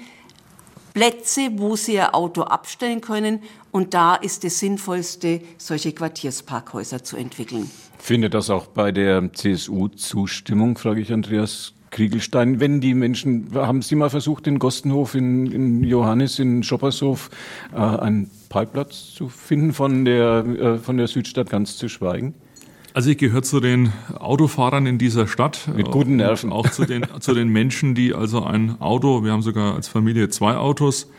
Plätze, wo sie ihr Auto abstellen können. Und da ist es sinnvollste, solche Quartiersparkhäuser zu entwickeln. Findet das auch bei der CSU Zustimmung, frage ich Andreas Kriegelstein, wenn die Menschen, haben Sie mal versucht, in Gostenhof, in, in Johannes, in Schoppershof, äh, einen Parkplatz zu finden, von der, äh, von der Südstadt ganz zu schweigen? Also ich gehöre zu den Autofahrern in dieser Stadt. Mit guten Nerven. Auch zu den, zu den Menschen, die also ein Auto, wir haben sogar als Familie zwei Autos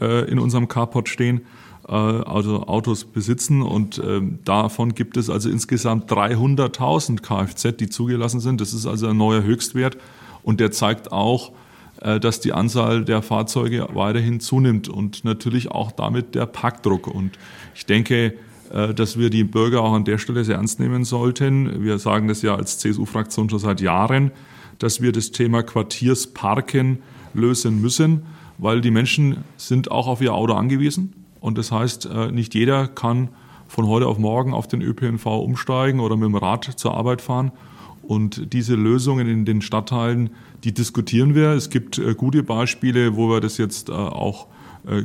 äh, in unserem Carport stehen, äh, also Autos besitzen und äh, davon gibt es also insgesamt 300.000 Kfz, die zugelassen sind. Das ist also ein neuer Höchstwert und der zeigt auch, äh, dass die Anzahl der Fahrzeuge weiterhin zunimmt und natürlich auch damit der Parkdruck. Und ich denke, äh, dass wir die Bürger auch an der Stelle sehr ernst nehmen sollten. Wir sagen das ja als CSU-Fraktion schon seit Jahren, dass wir das Thema Quartiersparken lösen müssen, weil die Menschen sind auch auf ihr Auto angewiesen. Und das heißt, äh, nicht jeder kann von heute auf morgen auf den ÖPNV umsteigen oder mit dem Rad zur Arbeit fahren. Und diese Lösungen in den Stadtteilen, die diskutieren wir. Es gibt äh, gute Beispiele, wo wir das jetzt auch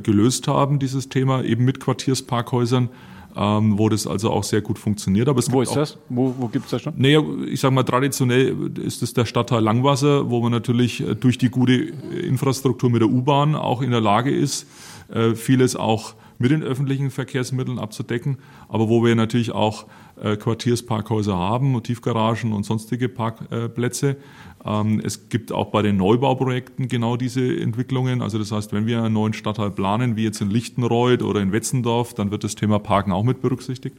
gelöst haben, dieses Thema, eben mit Quartiersparkhäusern ähm, wo das also auch sehr gut funktioniert. Aber wo ist das? Wo, wo gibt es das schon? Naja, ich sage mal, traditionell ist es der Stadtteil Langwasser, wo man natürlich äh, durch die gute Infrastruktur mit der U-Bahn auch in der Lage ist, äh, vieles auch mit den öffentlichen Verkehrsmitteln abzudecken, aber wo wir natürlich auch äh, Quartiersparkhäuser haben, Tiefgaragen und sonstige Parkplätze. Ähm, es gibt auch bei den Neubauprojekten genau diese Entwicklungen. Also das heißt, wenn wir einen neuen Stadtteil planen, wie jetzt in Lichtenreuth oder in Wetzendorf, dann wird das Thema Parken auch mit berücksichtigt.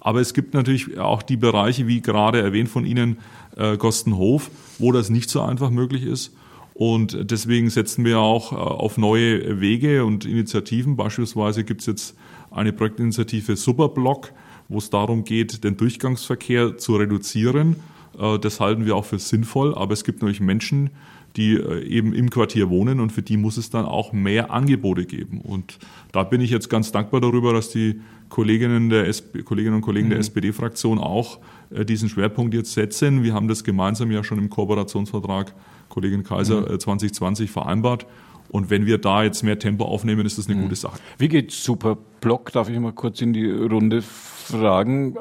Aber es gibt natürlich auch die Bereiche, wie gerade erwähnt von Ihnen, äh, Gostenhof, wo das nicht so einfach möglich ist. Und deswegen setzen wir auch äh, auf neue Wege und Initiativen. Beispielsweise gibt es jetzt eine Projektinitiative Superblock, wo es darum geht, den Durchgangsverkehr zu reduzieren äh, das halten wir auch für sinnvoll, aber es gibt natürlich Menschen, die äh, eben im Quartier wohnen und für die muss es dann auch mehr Angebote geben. Und da bin ich jetzt ganz dankbar darüber, dass die Kolleginnen, der SP, Kolleginnen und Kollegen mhm. der SPD-Fraktion auch äh, diesen Schwerpunkt jetzt setzen. Wir haben das gemeinsam ja schon im Kooperationsvertrag Kollegin Kaiser mhm. 2020 vereinbart. Und wenn wir da jetzt mehr Tempo aufnehmen, ist das eine mhm. gute Sache. Wie geht Superblock? Darf ich mal kurz in die Runde fragen?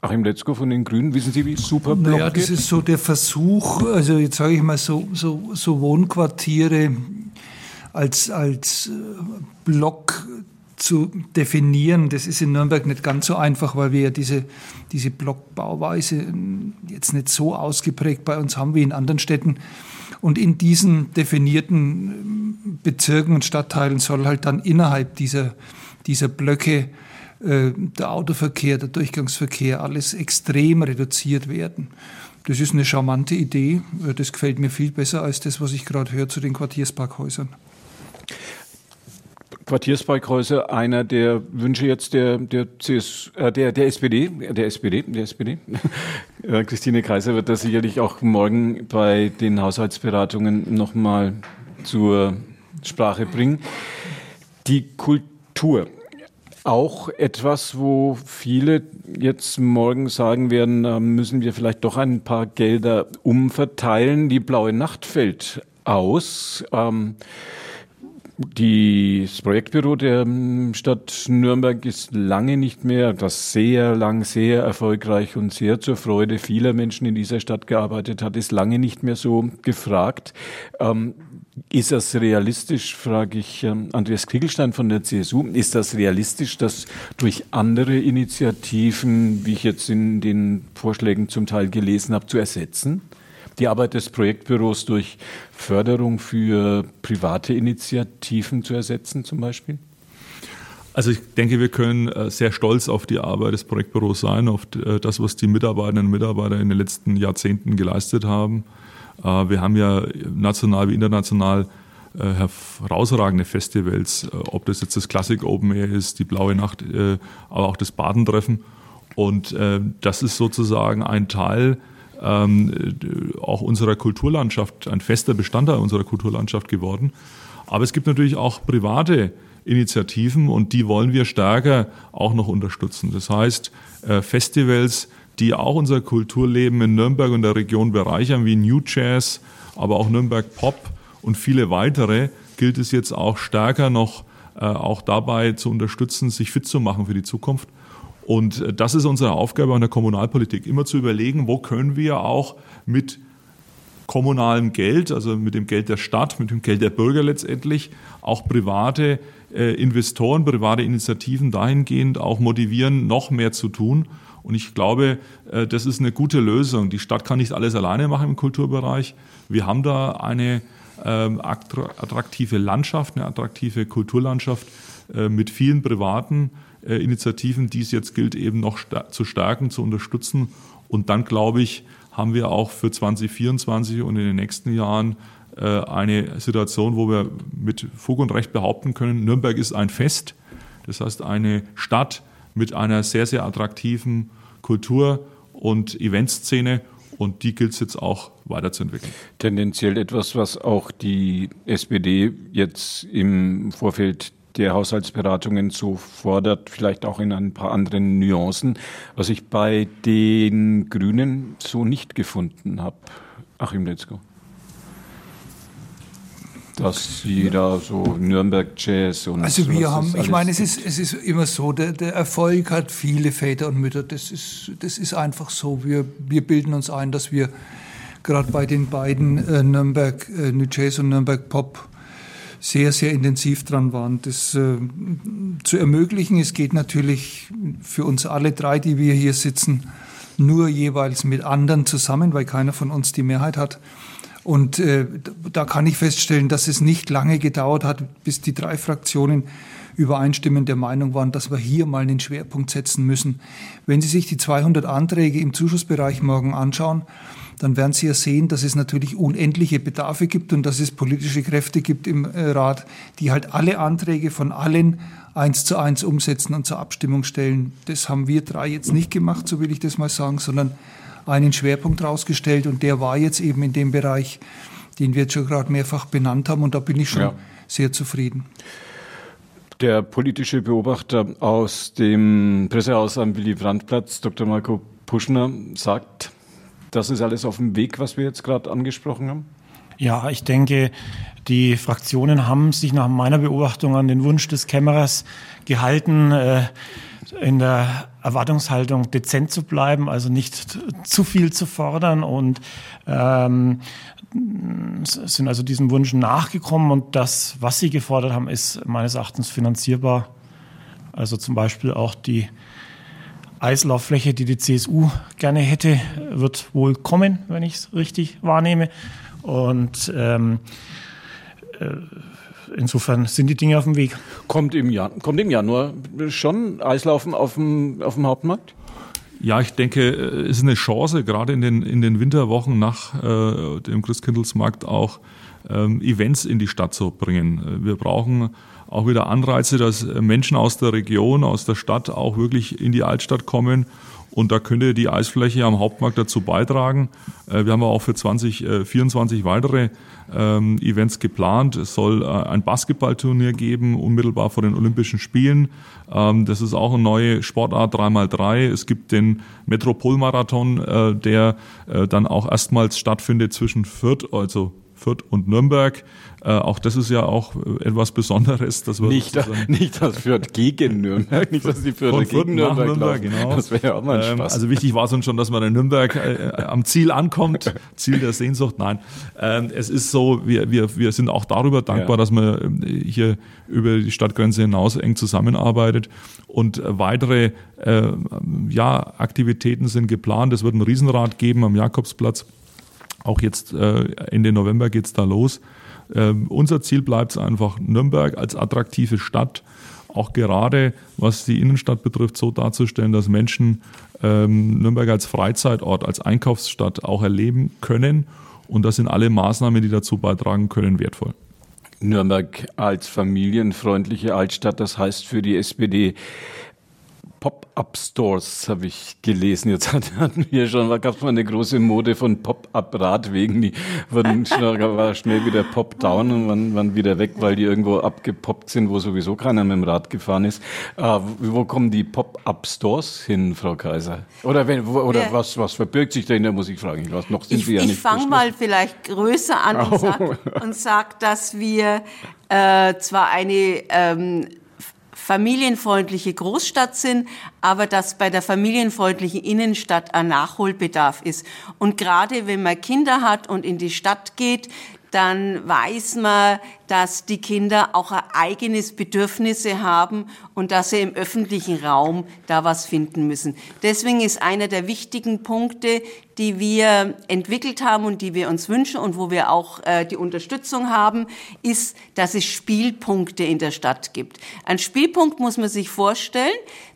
Achim Letzko von den Grünen, wissen Sie, wie Superblock naja, das ist so der Versuch, also jetzt sage ich mal so, so, so Wohnquartiere als, als äh, Block zu definieren. Das ist in Nürnberg nicht ganz so einfach, weil wir ja diese, diese Blockbauweise jetzt nicht so ausgeprägt bei uns haben wie in anderen Städten. Und in diesen definierten Bezirken und Stadtteilen soll halt dann innerhalb dieser, dieser Blöcke äh, der Autoverkehr, der Durchgangsverkehr, alles extrem reduziert werden. Das ist eine charmante Idee. Äh, das gefällt mir viel besser als das, was ich gerade höre zu den Quartiersparkhäusern. Quartiersparkhäuser, einer der Wünsche jetzt der, der, CS, äh, der, der SPD, der SPD, der SPD. Äh, Christine Kaiser wird das sicherlich auch morgen bei den Haushaltsberatungen nochmal zur Sprache bringen. Die Kultur. Auch etwas, wo viele jetzt morgen sagen werden, müssen wir vielleicht doch ein paar Gelder umverteilen. Die blaue Nacht fällt aus. Ähm, das Projektbüro der ähm, Stadt Nürnberg ist lange nicht mehr, das sehr lang, sehr erfolgreich und sehr zur Freude vieler Menschen in dieser Stadt gearbeitet hat, ist lange nicht mehr so gefragt. Ähm, ist das realistisch, frage ich ähm, Andreas Kriegelstein von der CSU, ist das realistisch, das durch andere Initiativen, wie ich jetzt in den Vorschlägen zum Teil gelesen habe, zu ersetzen? Die Arbeit des Projektbüros durch Förderung für private Initiativen zu ersetzen zum Beispiel? Also ich denke, wir können äh, sehr stolz auf die Arbeit des Projektbüros sein, auf äh, das, was die Mitarbeiterinnen und Mitarbeiter in den letzten Jahrzehnten geleistet haben. Äh, wir haben ja national wie international herausragende Festivals, ob das jetzt das Classic Open Air ist, die Blaue Nacht, aber auch das Badentreffen. Und das ist sozusagen ein Teil auch unserer Kulturlandschaft, ein fester Bestandteil unserer Kulturlandschaft geworden. Aber es gibt natürlich auch private Initiativen und die wollen wir stärker auch noch unterstützen. Das heißt, äh, Festivals, die auch unser Kulturleben in Nürnberg und der Region bereichern, wie New Jazz, aber auch Nürnberg Pop und viele weitere, gilt es jetzt auch stärker noch äh, auch dabei zu unterstützen, sich fit zu machen für die Zukunft. Und äh, das ist unsere Aufgabe an der Kommunalpolitik, immer zu überlegen, wo können wir auch mit kommunalem Geld, also mit dem Geld der Stadt, mit dem Geld der Bürger letztendlich, auch private äh, Investoren, private Initiativen dahingehend auch motivieren, noch mehr zu tun. Und ich glaube, äh, das ist eine gute Lösung. Die Stadt kann nicht alles alleine machen im Kulturbereich. Wir haben da eine ähm, attraktive Landschaft, eine attraktive Kulturlandschaft mit vielen privaten äh, Initiativen, die es jetzt gilt, eben noch zu stärken, zu unterstützen. Und dann, glaube ich, haben wir auch für 2024 und in den nächsten Jahren äh, eine Situation, wo wir mit Fug und Recht behaupten können, Nürnberg ist ein Fest. Das heißt, eine Stadt mit einer sehr, sehr attraktiven Kultur- und Eventszene. Und die gilt es jetzt auch weiterzuentwickeln. Tendenziell etwas, was auch die SPD jetzt im Vorfeld der Haushaltsberatungen so fordert, vielleicht auch in ein paar anderen Nuancen, was ich bei den Grünen so nicht gefunden habe. Achim Letzko. Dass sie da so Nürnberg Jazz und Also wir haben, ich meine, es ist, es ist immer so, der, der Erfolg hat viele Väter und Mütter. Das ist, das ist einfach so. Wir, wir bilden uns ein, dass wir gerade bei den beiden äh, Nürnberg äh, New Jazz und Nürnberg Pop sehr, sehr intensiv dran waren, das äh, zu ermöglichen. Es geht natürlich für uns alle drei, die wir hier sitzen, nur jeweils mit anderen zusammen, weil keiner von uns die Mehrheit hat. Und äh, da kann ich feststellen, dass es nicht lange gedauert hat, bis die drei Fraktionen übereinstimmend der Meinung waren, dass wir hier mal einen Schwerpunkt setzen müssen. Wenn Sie sich die 200 Anträge im Zuschussbereich morgen anschauen, dann werden Sie ja sehen, dass es natürlich unendliche Bedarfe gibt und dass es politische Kräfte gibt im äh, Rat, die halt alle Anträge von allen eins zu eins umsetzen und zur Abstimmung stellen. Das haben wir drei jetzt nicht gemacht, so will ich das mal sagen, sondern einen Schwerpunkt rausgestellt und der war jetzt eben in dem Bereich, den wir jetzt schon gerade mehrfach benannt haben und da bin ich schon ja. sehr zufrieden. Der politische Beobachter aus dem Pressehaus am Willy Brandt-Platz, Dr. Marco Puschner, sagt, das ist alles auf dem Weg, was wir jetzt gerade angesprochen haben? Ja, ich denke, die Fraktionen haben sich nach meiner Beobachtung an den Wunsch des Kämmerers gehalten, äh, in der Erwartungshaltung dezent zu bleiben, also nicht zu viel zu fordern und ähm, sind also diesem Wunsch nachgekommen und das, was sie gefordert haben, ist meines Erachtens finanzierbar Also zum Beispiel auch die Eislauffläche, die die CSU gerne hätte, wird wohl kommen, wenn ich es richtig wahrnehme. Und ähm, äh, insofern sind die Dinge auf dem Weg. Kommt im, Jan kommt im Januar schon Eislaufen auf dem, auf dem Hauptmarkt? Ja, ich denke, es ist eine Chance, gerade in den, in den Winterwochen nach äh, dem Christkindlesmarkt auch ähm, Events in die Stadt zu bringen. Wir brauchen auch wieder Anreize, dass Menschen aus der Region, aus der Stadt auch wirklich in die Altstadt kommen. Und da könnte die Eisfläche am Hauptmarkt dazu beitragen. Äh, wir haben auch für 2024 äh, weitere ähm, Events geplant. Es soll äh, ein Basketballturnier geben, unmittelbar vor den Olympischen Spielen. Ähm, das ist auch eine neue Sportart 3x3. Es gibt den Metropolmarathon, der dann auch erstmals stattfindet zwischen Fürth, also Fürth und Nürnberg. Äh, auch das ist ja auch äh, etwas Besonderes. Dass wir nicht, nicht das Fürth gegen Nürnberg, nicht dass die Fürth gegen Nürnberg, Nürnberg genau. Das wäre ja auch mal ein ähm, Spaß. Also wichtig war es uns schon, dass man in Nürnberg äh, am Ziel ankommt, Ziel der Sehnsucht. Nein, ähm, es ist so, wir, wir, wir sind auch darüber dankbar, ja. dass man äh, hier über die Stadtgrenze hinaus eng zusammenarbeitet und äh, weitere äh, ja, Aktivitäten sind geplant. Es wird ein Riesenrad geben am Jakobsplatz auch jetzt äh, Ende November geht's da los. Ähm, unser Ziel bleibt es einfach, Nürnberg als attraktive Stadt, auch gerade was die Innenstadt betrifft, so darzustellen, dass Menschen ähm, Nürnberg als Freizeitort, als Einkaufsstadt auch erleben können. Und das sind alle Maßnahmen, die dazu beitragen können, wertvoll. Nürnberg als familienfreundliche Altstadt, das heißt für die SPD Pop-up-Stores habe ich gelesen. Jetzt hatten wir schon, gab es mal eine große Mode von Pop-up-Radwegen. Die wurden schnell, war schnell wieder Pop-down und waren, waren wieder weg, weil die irgendwo abgepoppt sind, wo sowieso keiner mit dem Rad gefahren ist. Äh, wo kommen die Pop-up-Stores hin, Frau Kaiser? Oder, wenn, wo, oder ja. was, was verbirgt sich dahinter, muss ich fragen. Ich weiß, noch sind ich, ja nicht. Ich fange mal vielleicht größer an oh. und sage, sag, dass wir äh, zwar eine ähm, familienfreundliche Großstadt sind, aber dass bei der familienfreundlichen Innenstadt ein Nachholbedarf ist. Und gerade wenn man Kinder hat und in die Stadt geht, dann weiß man, dass die Kinder auch eigenes Bedürfnisse haben und dass sie im öffentlichen Raum da was finden müssen. Deswegen ist einer der wichtigen Punkte, die wir entwickelt haben und die wir uns wünschen und wo wir auch äh, die Unterstützung haben, ist, dass es Spielpunkte in der Stadt gibt. Ein Spielpunkt muss man sich vorstellen,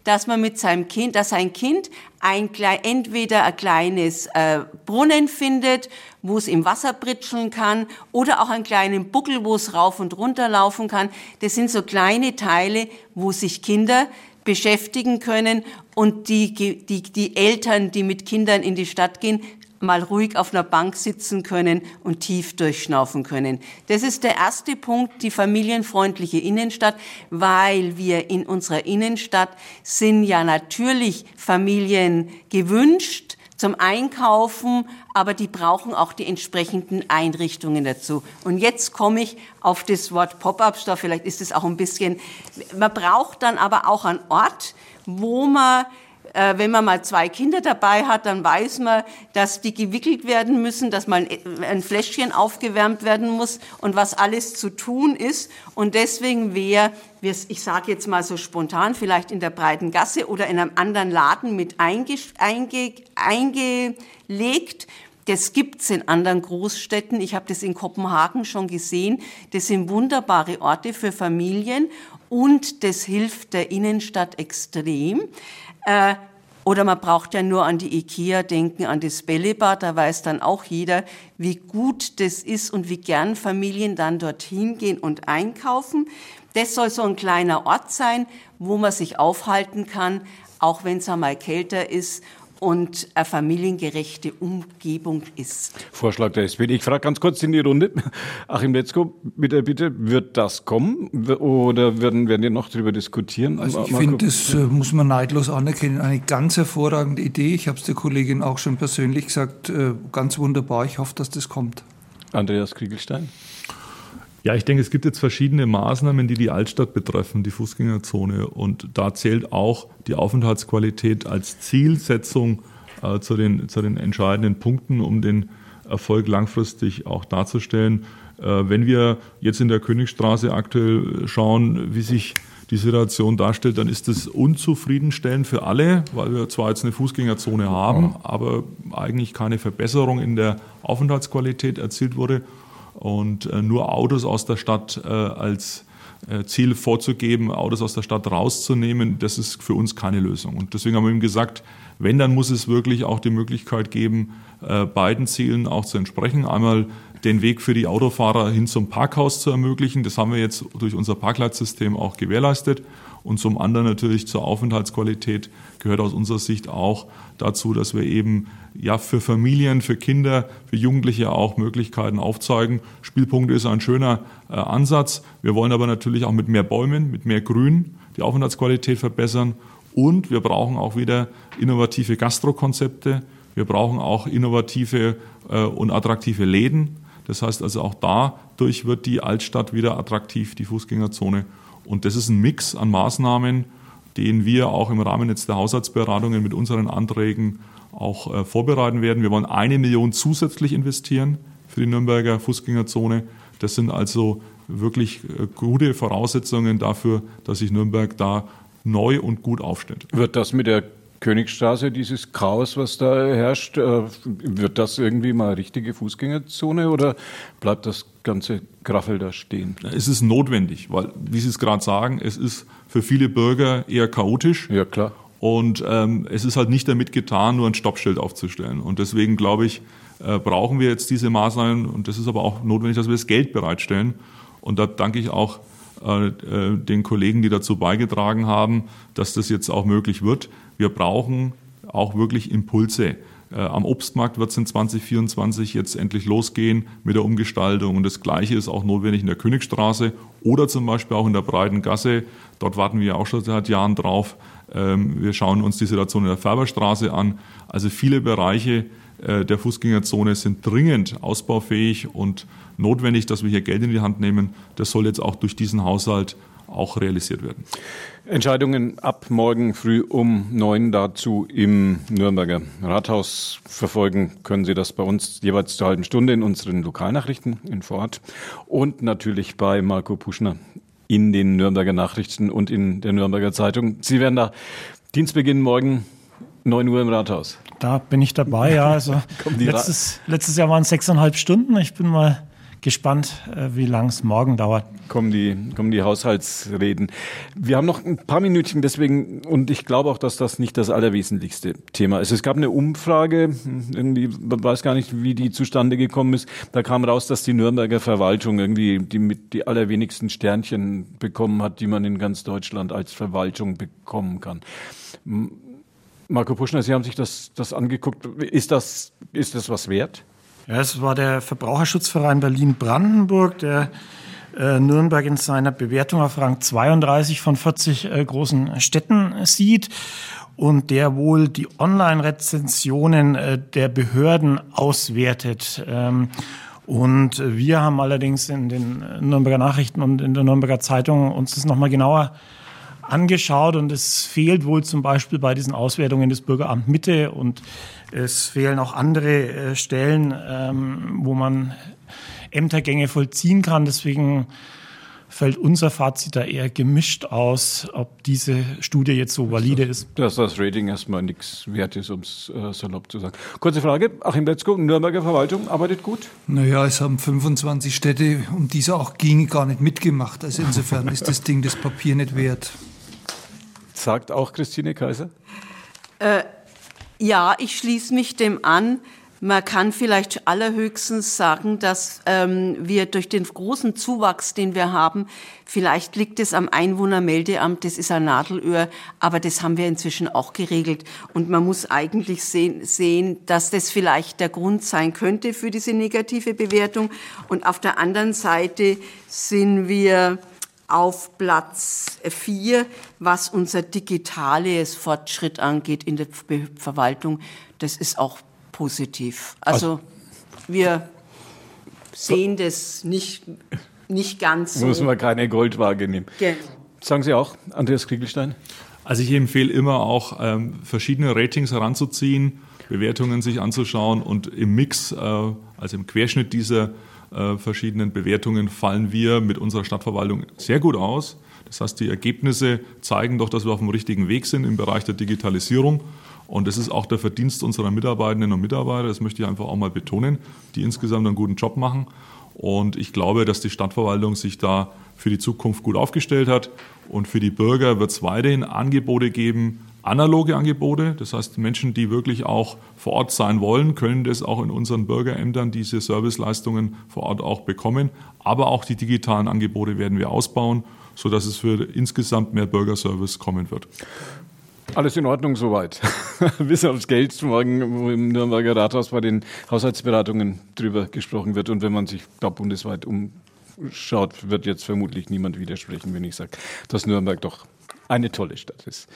dass man mit seinem Kind, dass ein Kind ein, entweder ein kleines äh, Brunnen findet, wo es im Wasser britscheln kann, oder auch einen kleinen Buckel, wo es rauf und runter laufen kann. Das sind so kleine Teile, wo sich Kinder beschäftigen können und die, die, die Eltern, die mit Kindern in die Stadt gehen, mal ruhig auf einer Bank sitzen können und tief durchschnaufen können. Das ist der erste Punkt, die familienfreundliche Innenstadt, weil wir in unserer Innenstadt sind ja natürlich Familien gewünscht, zum Einkaufen, aber die brauchen auch die entsprechenden Einrichtungen dazu. Und jetzt komme ich auf das Wort Pop-up-Store. Vielleicht ist es auch ein bisschen, man braucht dann aber auch einen Ort, wo man wenn man mal zwei Kinder dabei hat, dann weiß man, dass die gewickelt werden müssen, dass mal ein Fläschchen aufgewärmt werden muss und was alles zu tun ist. Und deswegen wäre, ich sage jetzt mal so spontan, vielleicht in der breiten Gasse oder in einem anderen Laden mit einge, einge, eingelegt. Das gibt's in anderen Großstädten. Ich habe das in Kopenhagen schon gesehen. Das sind wunderbare Orte für Familien und das hilft der Innenstadt extrem. Äh, oder man braucht ja nur an die IKEA denken, an das Bällebad, da weiß dann auch jeder, wie gut das ist und wie gern Familien dann dorthin gehen und einkaufen. Das soll so ein kleiner Ort sein, wo man sich aufhalten kann, auch wenn es einmal kälter ist und eine familiengerechte Umgebung ist. Vorschlag der SPD. Ich frage ganz kurz in die Runde. Achim Letzko, mit der Bitte, wird das kommen oder werden, werden wir noch darüber diskutieren? Also ich finde, das äh, muss man neidlos anerkennen. Eine ganz hervorragende Idee. Ich habe es der Kollegin auch schon persönlich gesagt. Äh, ganz wunderbar. Ich hoffe, dass das kommt. Andreas Kriegelstein. Ja, ich denke, es gibt jetzt verschiedene Maßnahmen, die die Altstadt betreffen, die Fußgängerzone. Und da zählt auch die Aufenthaltsqualität als Zielsetzung äh, zu, den, zu den entscheidenden Punkten, um den Erfolg langfristig auch darzustellen. Äh, wenn wir jetzt in der Königstraße aktuell schauen, wie sich die Situation darstellt, dann ist das unzufriedenstellend für alle, weil wir zwar jetzt eine Fußgängerzone haben, aber eigentlich keine Verbesserung in der Aufenthaltsqualität erzielt wurde und äh, nur Autos aus der Stadt äh, als äh, Ziel vorzugeben, Autos aus der Stadt rauszunehmen, das ist für uns keine Lösung. Und deswegen haben wir ihm gesagt, wenn, dann muss es wirklich auch die Möglichkeit geben, beiden Zielen auch zu entsprechen. Einmal den Weg für die Autofahrer hin zum Parkhaus zu ermöglichen. Das haben wir jetzt durch unser Parkplatzsystem auch gewährleistet. Und zum anderen natürlich zur Aufenthaltsqualität gehört aus unserer Sicht auch dazu, dass wir eben ja für Familien, für Kinder, für Jugendliche auch Möglichkeiten aufzeigen. Spielpunkte ist ein schöner äh, Ansatz. Wir wollen aber natürlich auch mit mehr Bäumen, mit mehr Grün die Aufenthaltsqualität verbessern. Und wir brauchen auch wieder innovative Gastrokonzepte. Wir brauchen auch innovative äh, und attraktive Läden. Das heißt also auch dadurch wird die Altstadt wieder attraktiv, die Fußgängerzone. Und das ist ein Mix an Maßnahmen, den wir auch im Rahmen jetzt der Haushaltsberatungen mit unseren Anträgen auch äh, vorbereiten werden. Wir wollen eine Million zusätzlich investieren für die Nürnberger Fußgängerzone. Das sind also wirklich äh, gute Voraussetzungen dafür, dass sich Nürnberg da neu und gut aufstellt. Wird das mit der Königstraße, dieses Chaos, was da herrscht, äh, wird das irgendwie mal richtige Fußgängerzone oder bleibt das ganze Graffel da stehen? Es ist notwendig, weil, wie Sie es gerade sagen, es ist für viele Bürger eher chaotisch. Ja, klar. Und ähm, es ist halt nicht damit getan, nur ein Stoppschild aufzustellen. Und deswegen glaube ich, äh, brauchen wir jetzt diese Maßnahmen. Und das ist aber auch notwendig, dass wir das Geld bereitstellen. Und da danke ich auch äh, äh den Kollegen, die dazu beigetragen haben, dass das jetzt auch möglich wird. Wir brauchen auch wirklich Impulse. Äh, am Obstmarkt wird es in 2024 jetzt endlich losgehen mit der Umgestaltung. Und das Gleiche ist auch notwendig in der Königstraße oder zum Beispiel auch in der Breiten Gasse. Dort warten wir auch schon seit Jahren drauf. Ähm, wir schauen uns die Situation in der Färberstraße an. Also viele Bereiche der Fußgängerzone sind dringend ausbaufähig und notwendig, dass wir hier Geld in die Hand nehmen. Das soll jetzt auch durch diesen Haushalt auch realisiert werden. Entscheidungen ab morgen früh um neun dazu im Nürnberger Rathaus verfolgen können Sie das bei uns jeweils zur halben Stunde in unseren Lokalnachrichten in Vorort und natürlich bei Marco Puschner in den Nürnberger Nachrichten und in der Nürnberger Zeitung. Sie werden da Dienstbeginn morgen 9 Uhr im Rathaus. Da bin ich dabei, ja. Also letztes, letztes Jahr waren es sechseinhalb Stunden. Ich bin mal gespannt, äh, wie lang es morgen dauert. Kommen die, kommen die Haushaltsreden. Wir haben noch ein paar Minütchen, deswegen, und ich glaube auch, dass das nicht das allerwesentlichste Thema ist. Es gab eine Umfrage, irgendwie, man weiß gar nicht, wie die zustande gekommen ist. Da kam raus, dass die Nürnberger Verwaltung irgendwie die mit die allerwenigsten Sternchen bekommen hat, die man in ganz Deutschland als Verwaltung bekommen kann. Marco Puschner, Sie haben sich das, das angeguckt. Ist das, ist das was wert? Ja, es war der Verbraucherschutzverein Berlin-Brandenburg, der äh, Nürnberg in seiner Bewertung auf Rang 32 von 40 äh, großen Städten sieht und der wohl die Online-Rezensionen äh, der Behörden auswertet. Ähm, und wir haben allerdings in den Nürnberger Nachrichten und in der Nürnberger Zeitung uns das nochmal genauer angeschaut und es fehlt wohl zum Beispiel bei diesen Auswertungen des Bürgeramt Mitte und es fehlen auch andere äh, Stellen, ähm, wo man Ämtergänge vollziehen kann. Deswegen fällt unser Fazit da eher gemischt aus, ob diese Studie jetzt so valide ist. Dass das Rating erstmal nichts wert ist, um es äh, salopp zu sagen. Kurze Frage, Achim Letzko, Nürnberger Verwaltung arbeitet gut? Naja, es haben 25 Städte, um die es auch ging, gar nicht mitgemacht. Also insofern ist das Ding das Papier nicht wert. Sagt auch Christine Kaiser? Äh, ja, ich schließe mich dem an. Man kann vielleicht allerhöchstens sagen, dass ähm, wir durch den großen Zuwachs, den wir haben, vielleicht liegt es am Einwohnermeldeamt, das ist ein Nadelöhr, aber das haben wir inzwischen auch geregelt. Und man muss eigentlich sehen, sehen, dass das vielleicht der Grund sein könnte für diese negative Bewertung. Und auf der anderen Seite sind wir auf Platz vier, was unser digitales Fortschritt angeht in der Verwaltung. Das ist auch positiv. Also wir sehen das nicht, nicht ganz so. Muss man keine Goldwaage nehmen. Genau. Sagen Sie auch, Andreas Kriegelstein? Also ich empfehle immer auch ähm, verschiedene Ratings heranzuziehen, Bewertungen sich anzuschauen und im Mix, äh, also im Querschnitt dieser äh, verschiedenen Bewertungen fallen wir mit unserer Stadtverwaltung sehr gut aus. Das heißt, die Ergebnisse zeigen doch, dass wir auf dem richtigen Weg sind im Bereich der Digitalisierung. Und das ist auch der Verdienst unserer Mitarbeitenden und Mitarbeiter, das möchte ich einfach auch mal betonen, die insgesamt einen guten Job machen. Und ich glaube, dass die Stadtverwaltung sich da für die Zukunft gut aufgestellt hat. Und für die Bürger wird es weiterhin Angebote geben, analoge Angebote. Das heißt, Menschen, die wirklich auch vor Ort sein wollen, können das auch in unseren Bürgerämtern, diese Serviceleistungen vor Ort auch bekommen. Aber auch die digitalen Angebote werden wir ausbauen, sodass es für insgesamt mehr Bürgerservice kommen wird. Alles in Ordnung soweit. Bis aufs Geld morgen, wo im Nürnberger Rathaus bei den Haushaltsberatungen drüber gesprochen wird. Und wenn man sich da bundesweit umschaut, wird jetzt vermutlich niemand widersprechen, wenn ich sage, dass Nürnberg doch eine tolle Stadt ist.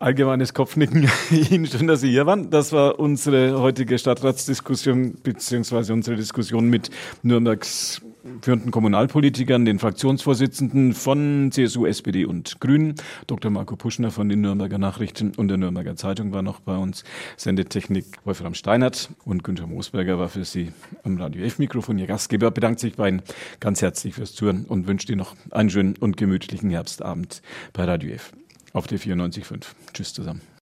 Allgemeines Kopfnicken. Ihnen schön, dass Sie hier waren. Das war unsere heutige Stadtratsdiskussion beziehungsweise unsere Diskussion mit Nürnbergs führenden Kommunalpolitikern, den Fraktionsvorsitzenden von CSU, SPD und Grünen. Dr. Marco Puschner von den Nürnberger Nachrichten und der Nürnberger Zeitung war noch bei uns. Sendetechnik Wolfram Steinert und Günther Moosberger war für Sie am Radio F-Mikrofon. Ihr Gastgeber bedankt sich bei Ihnen ganz herzlich fürs Zuhören und wünscht Ihnen noch einen schönen und gemütlichen Herbstabend bei Radio F auf der 94.5. Tschüss zusammen.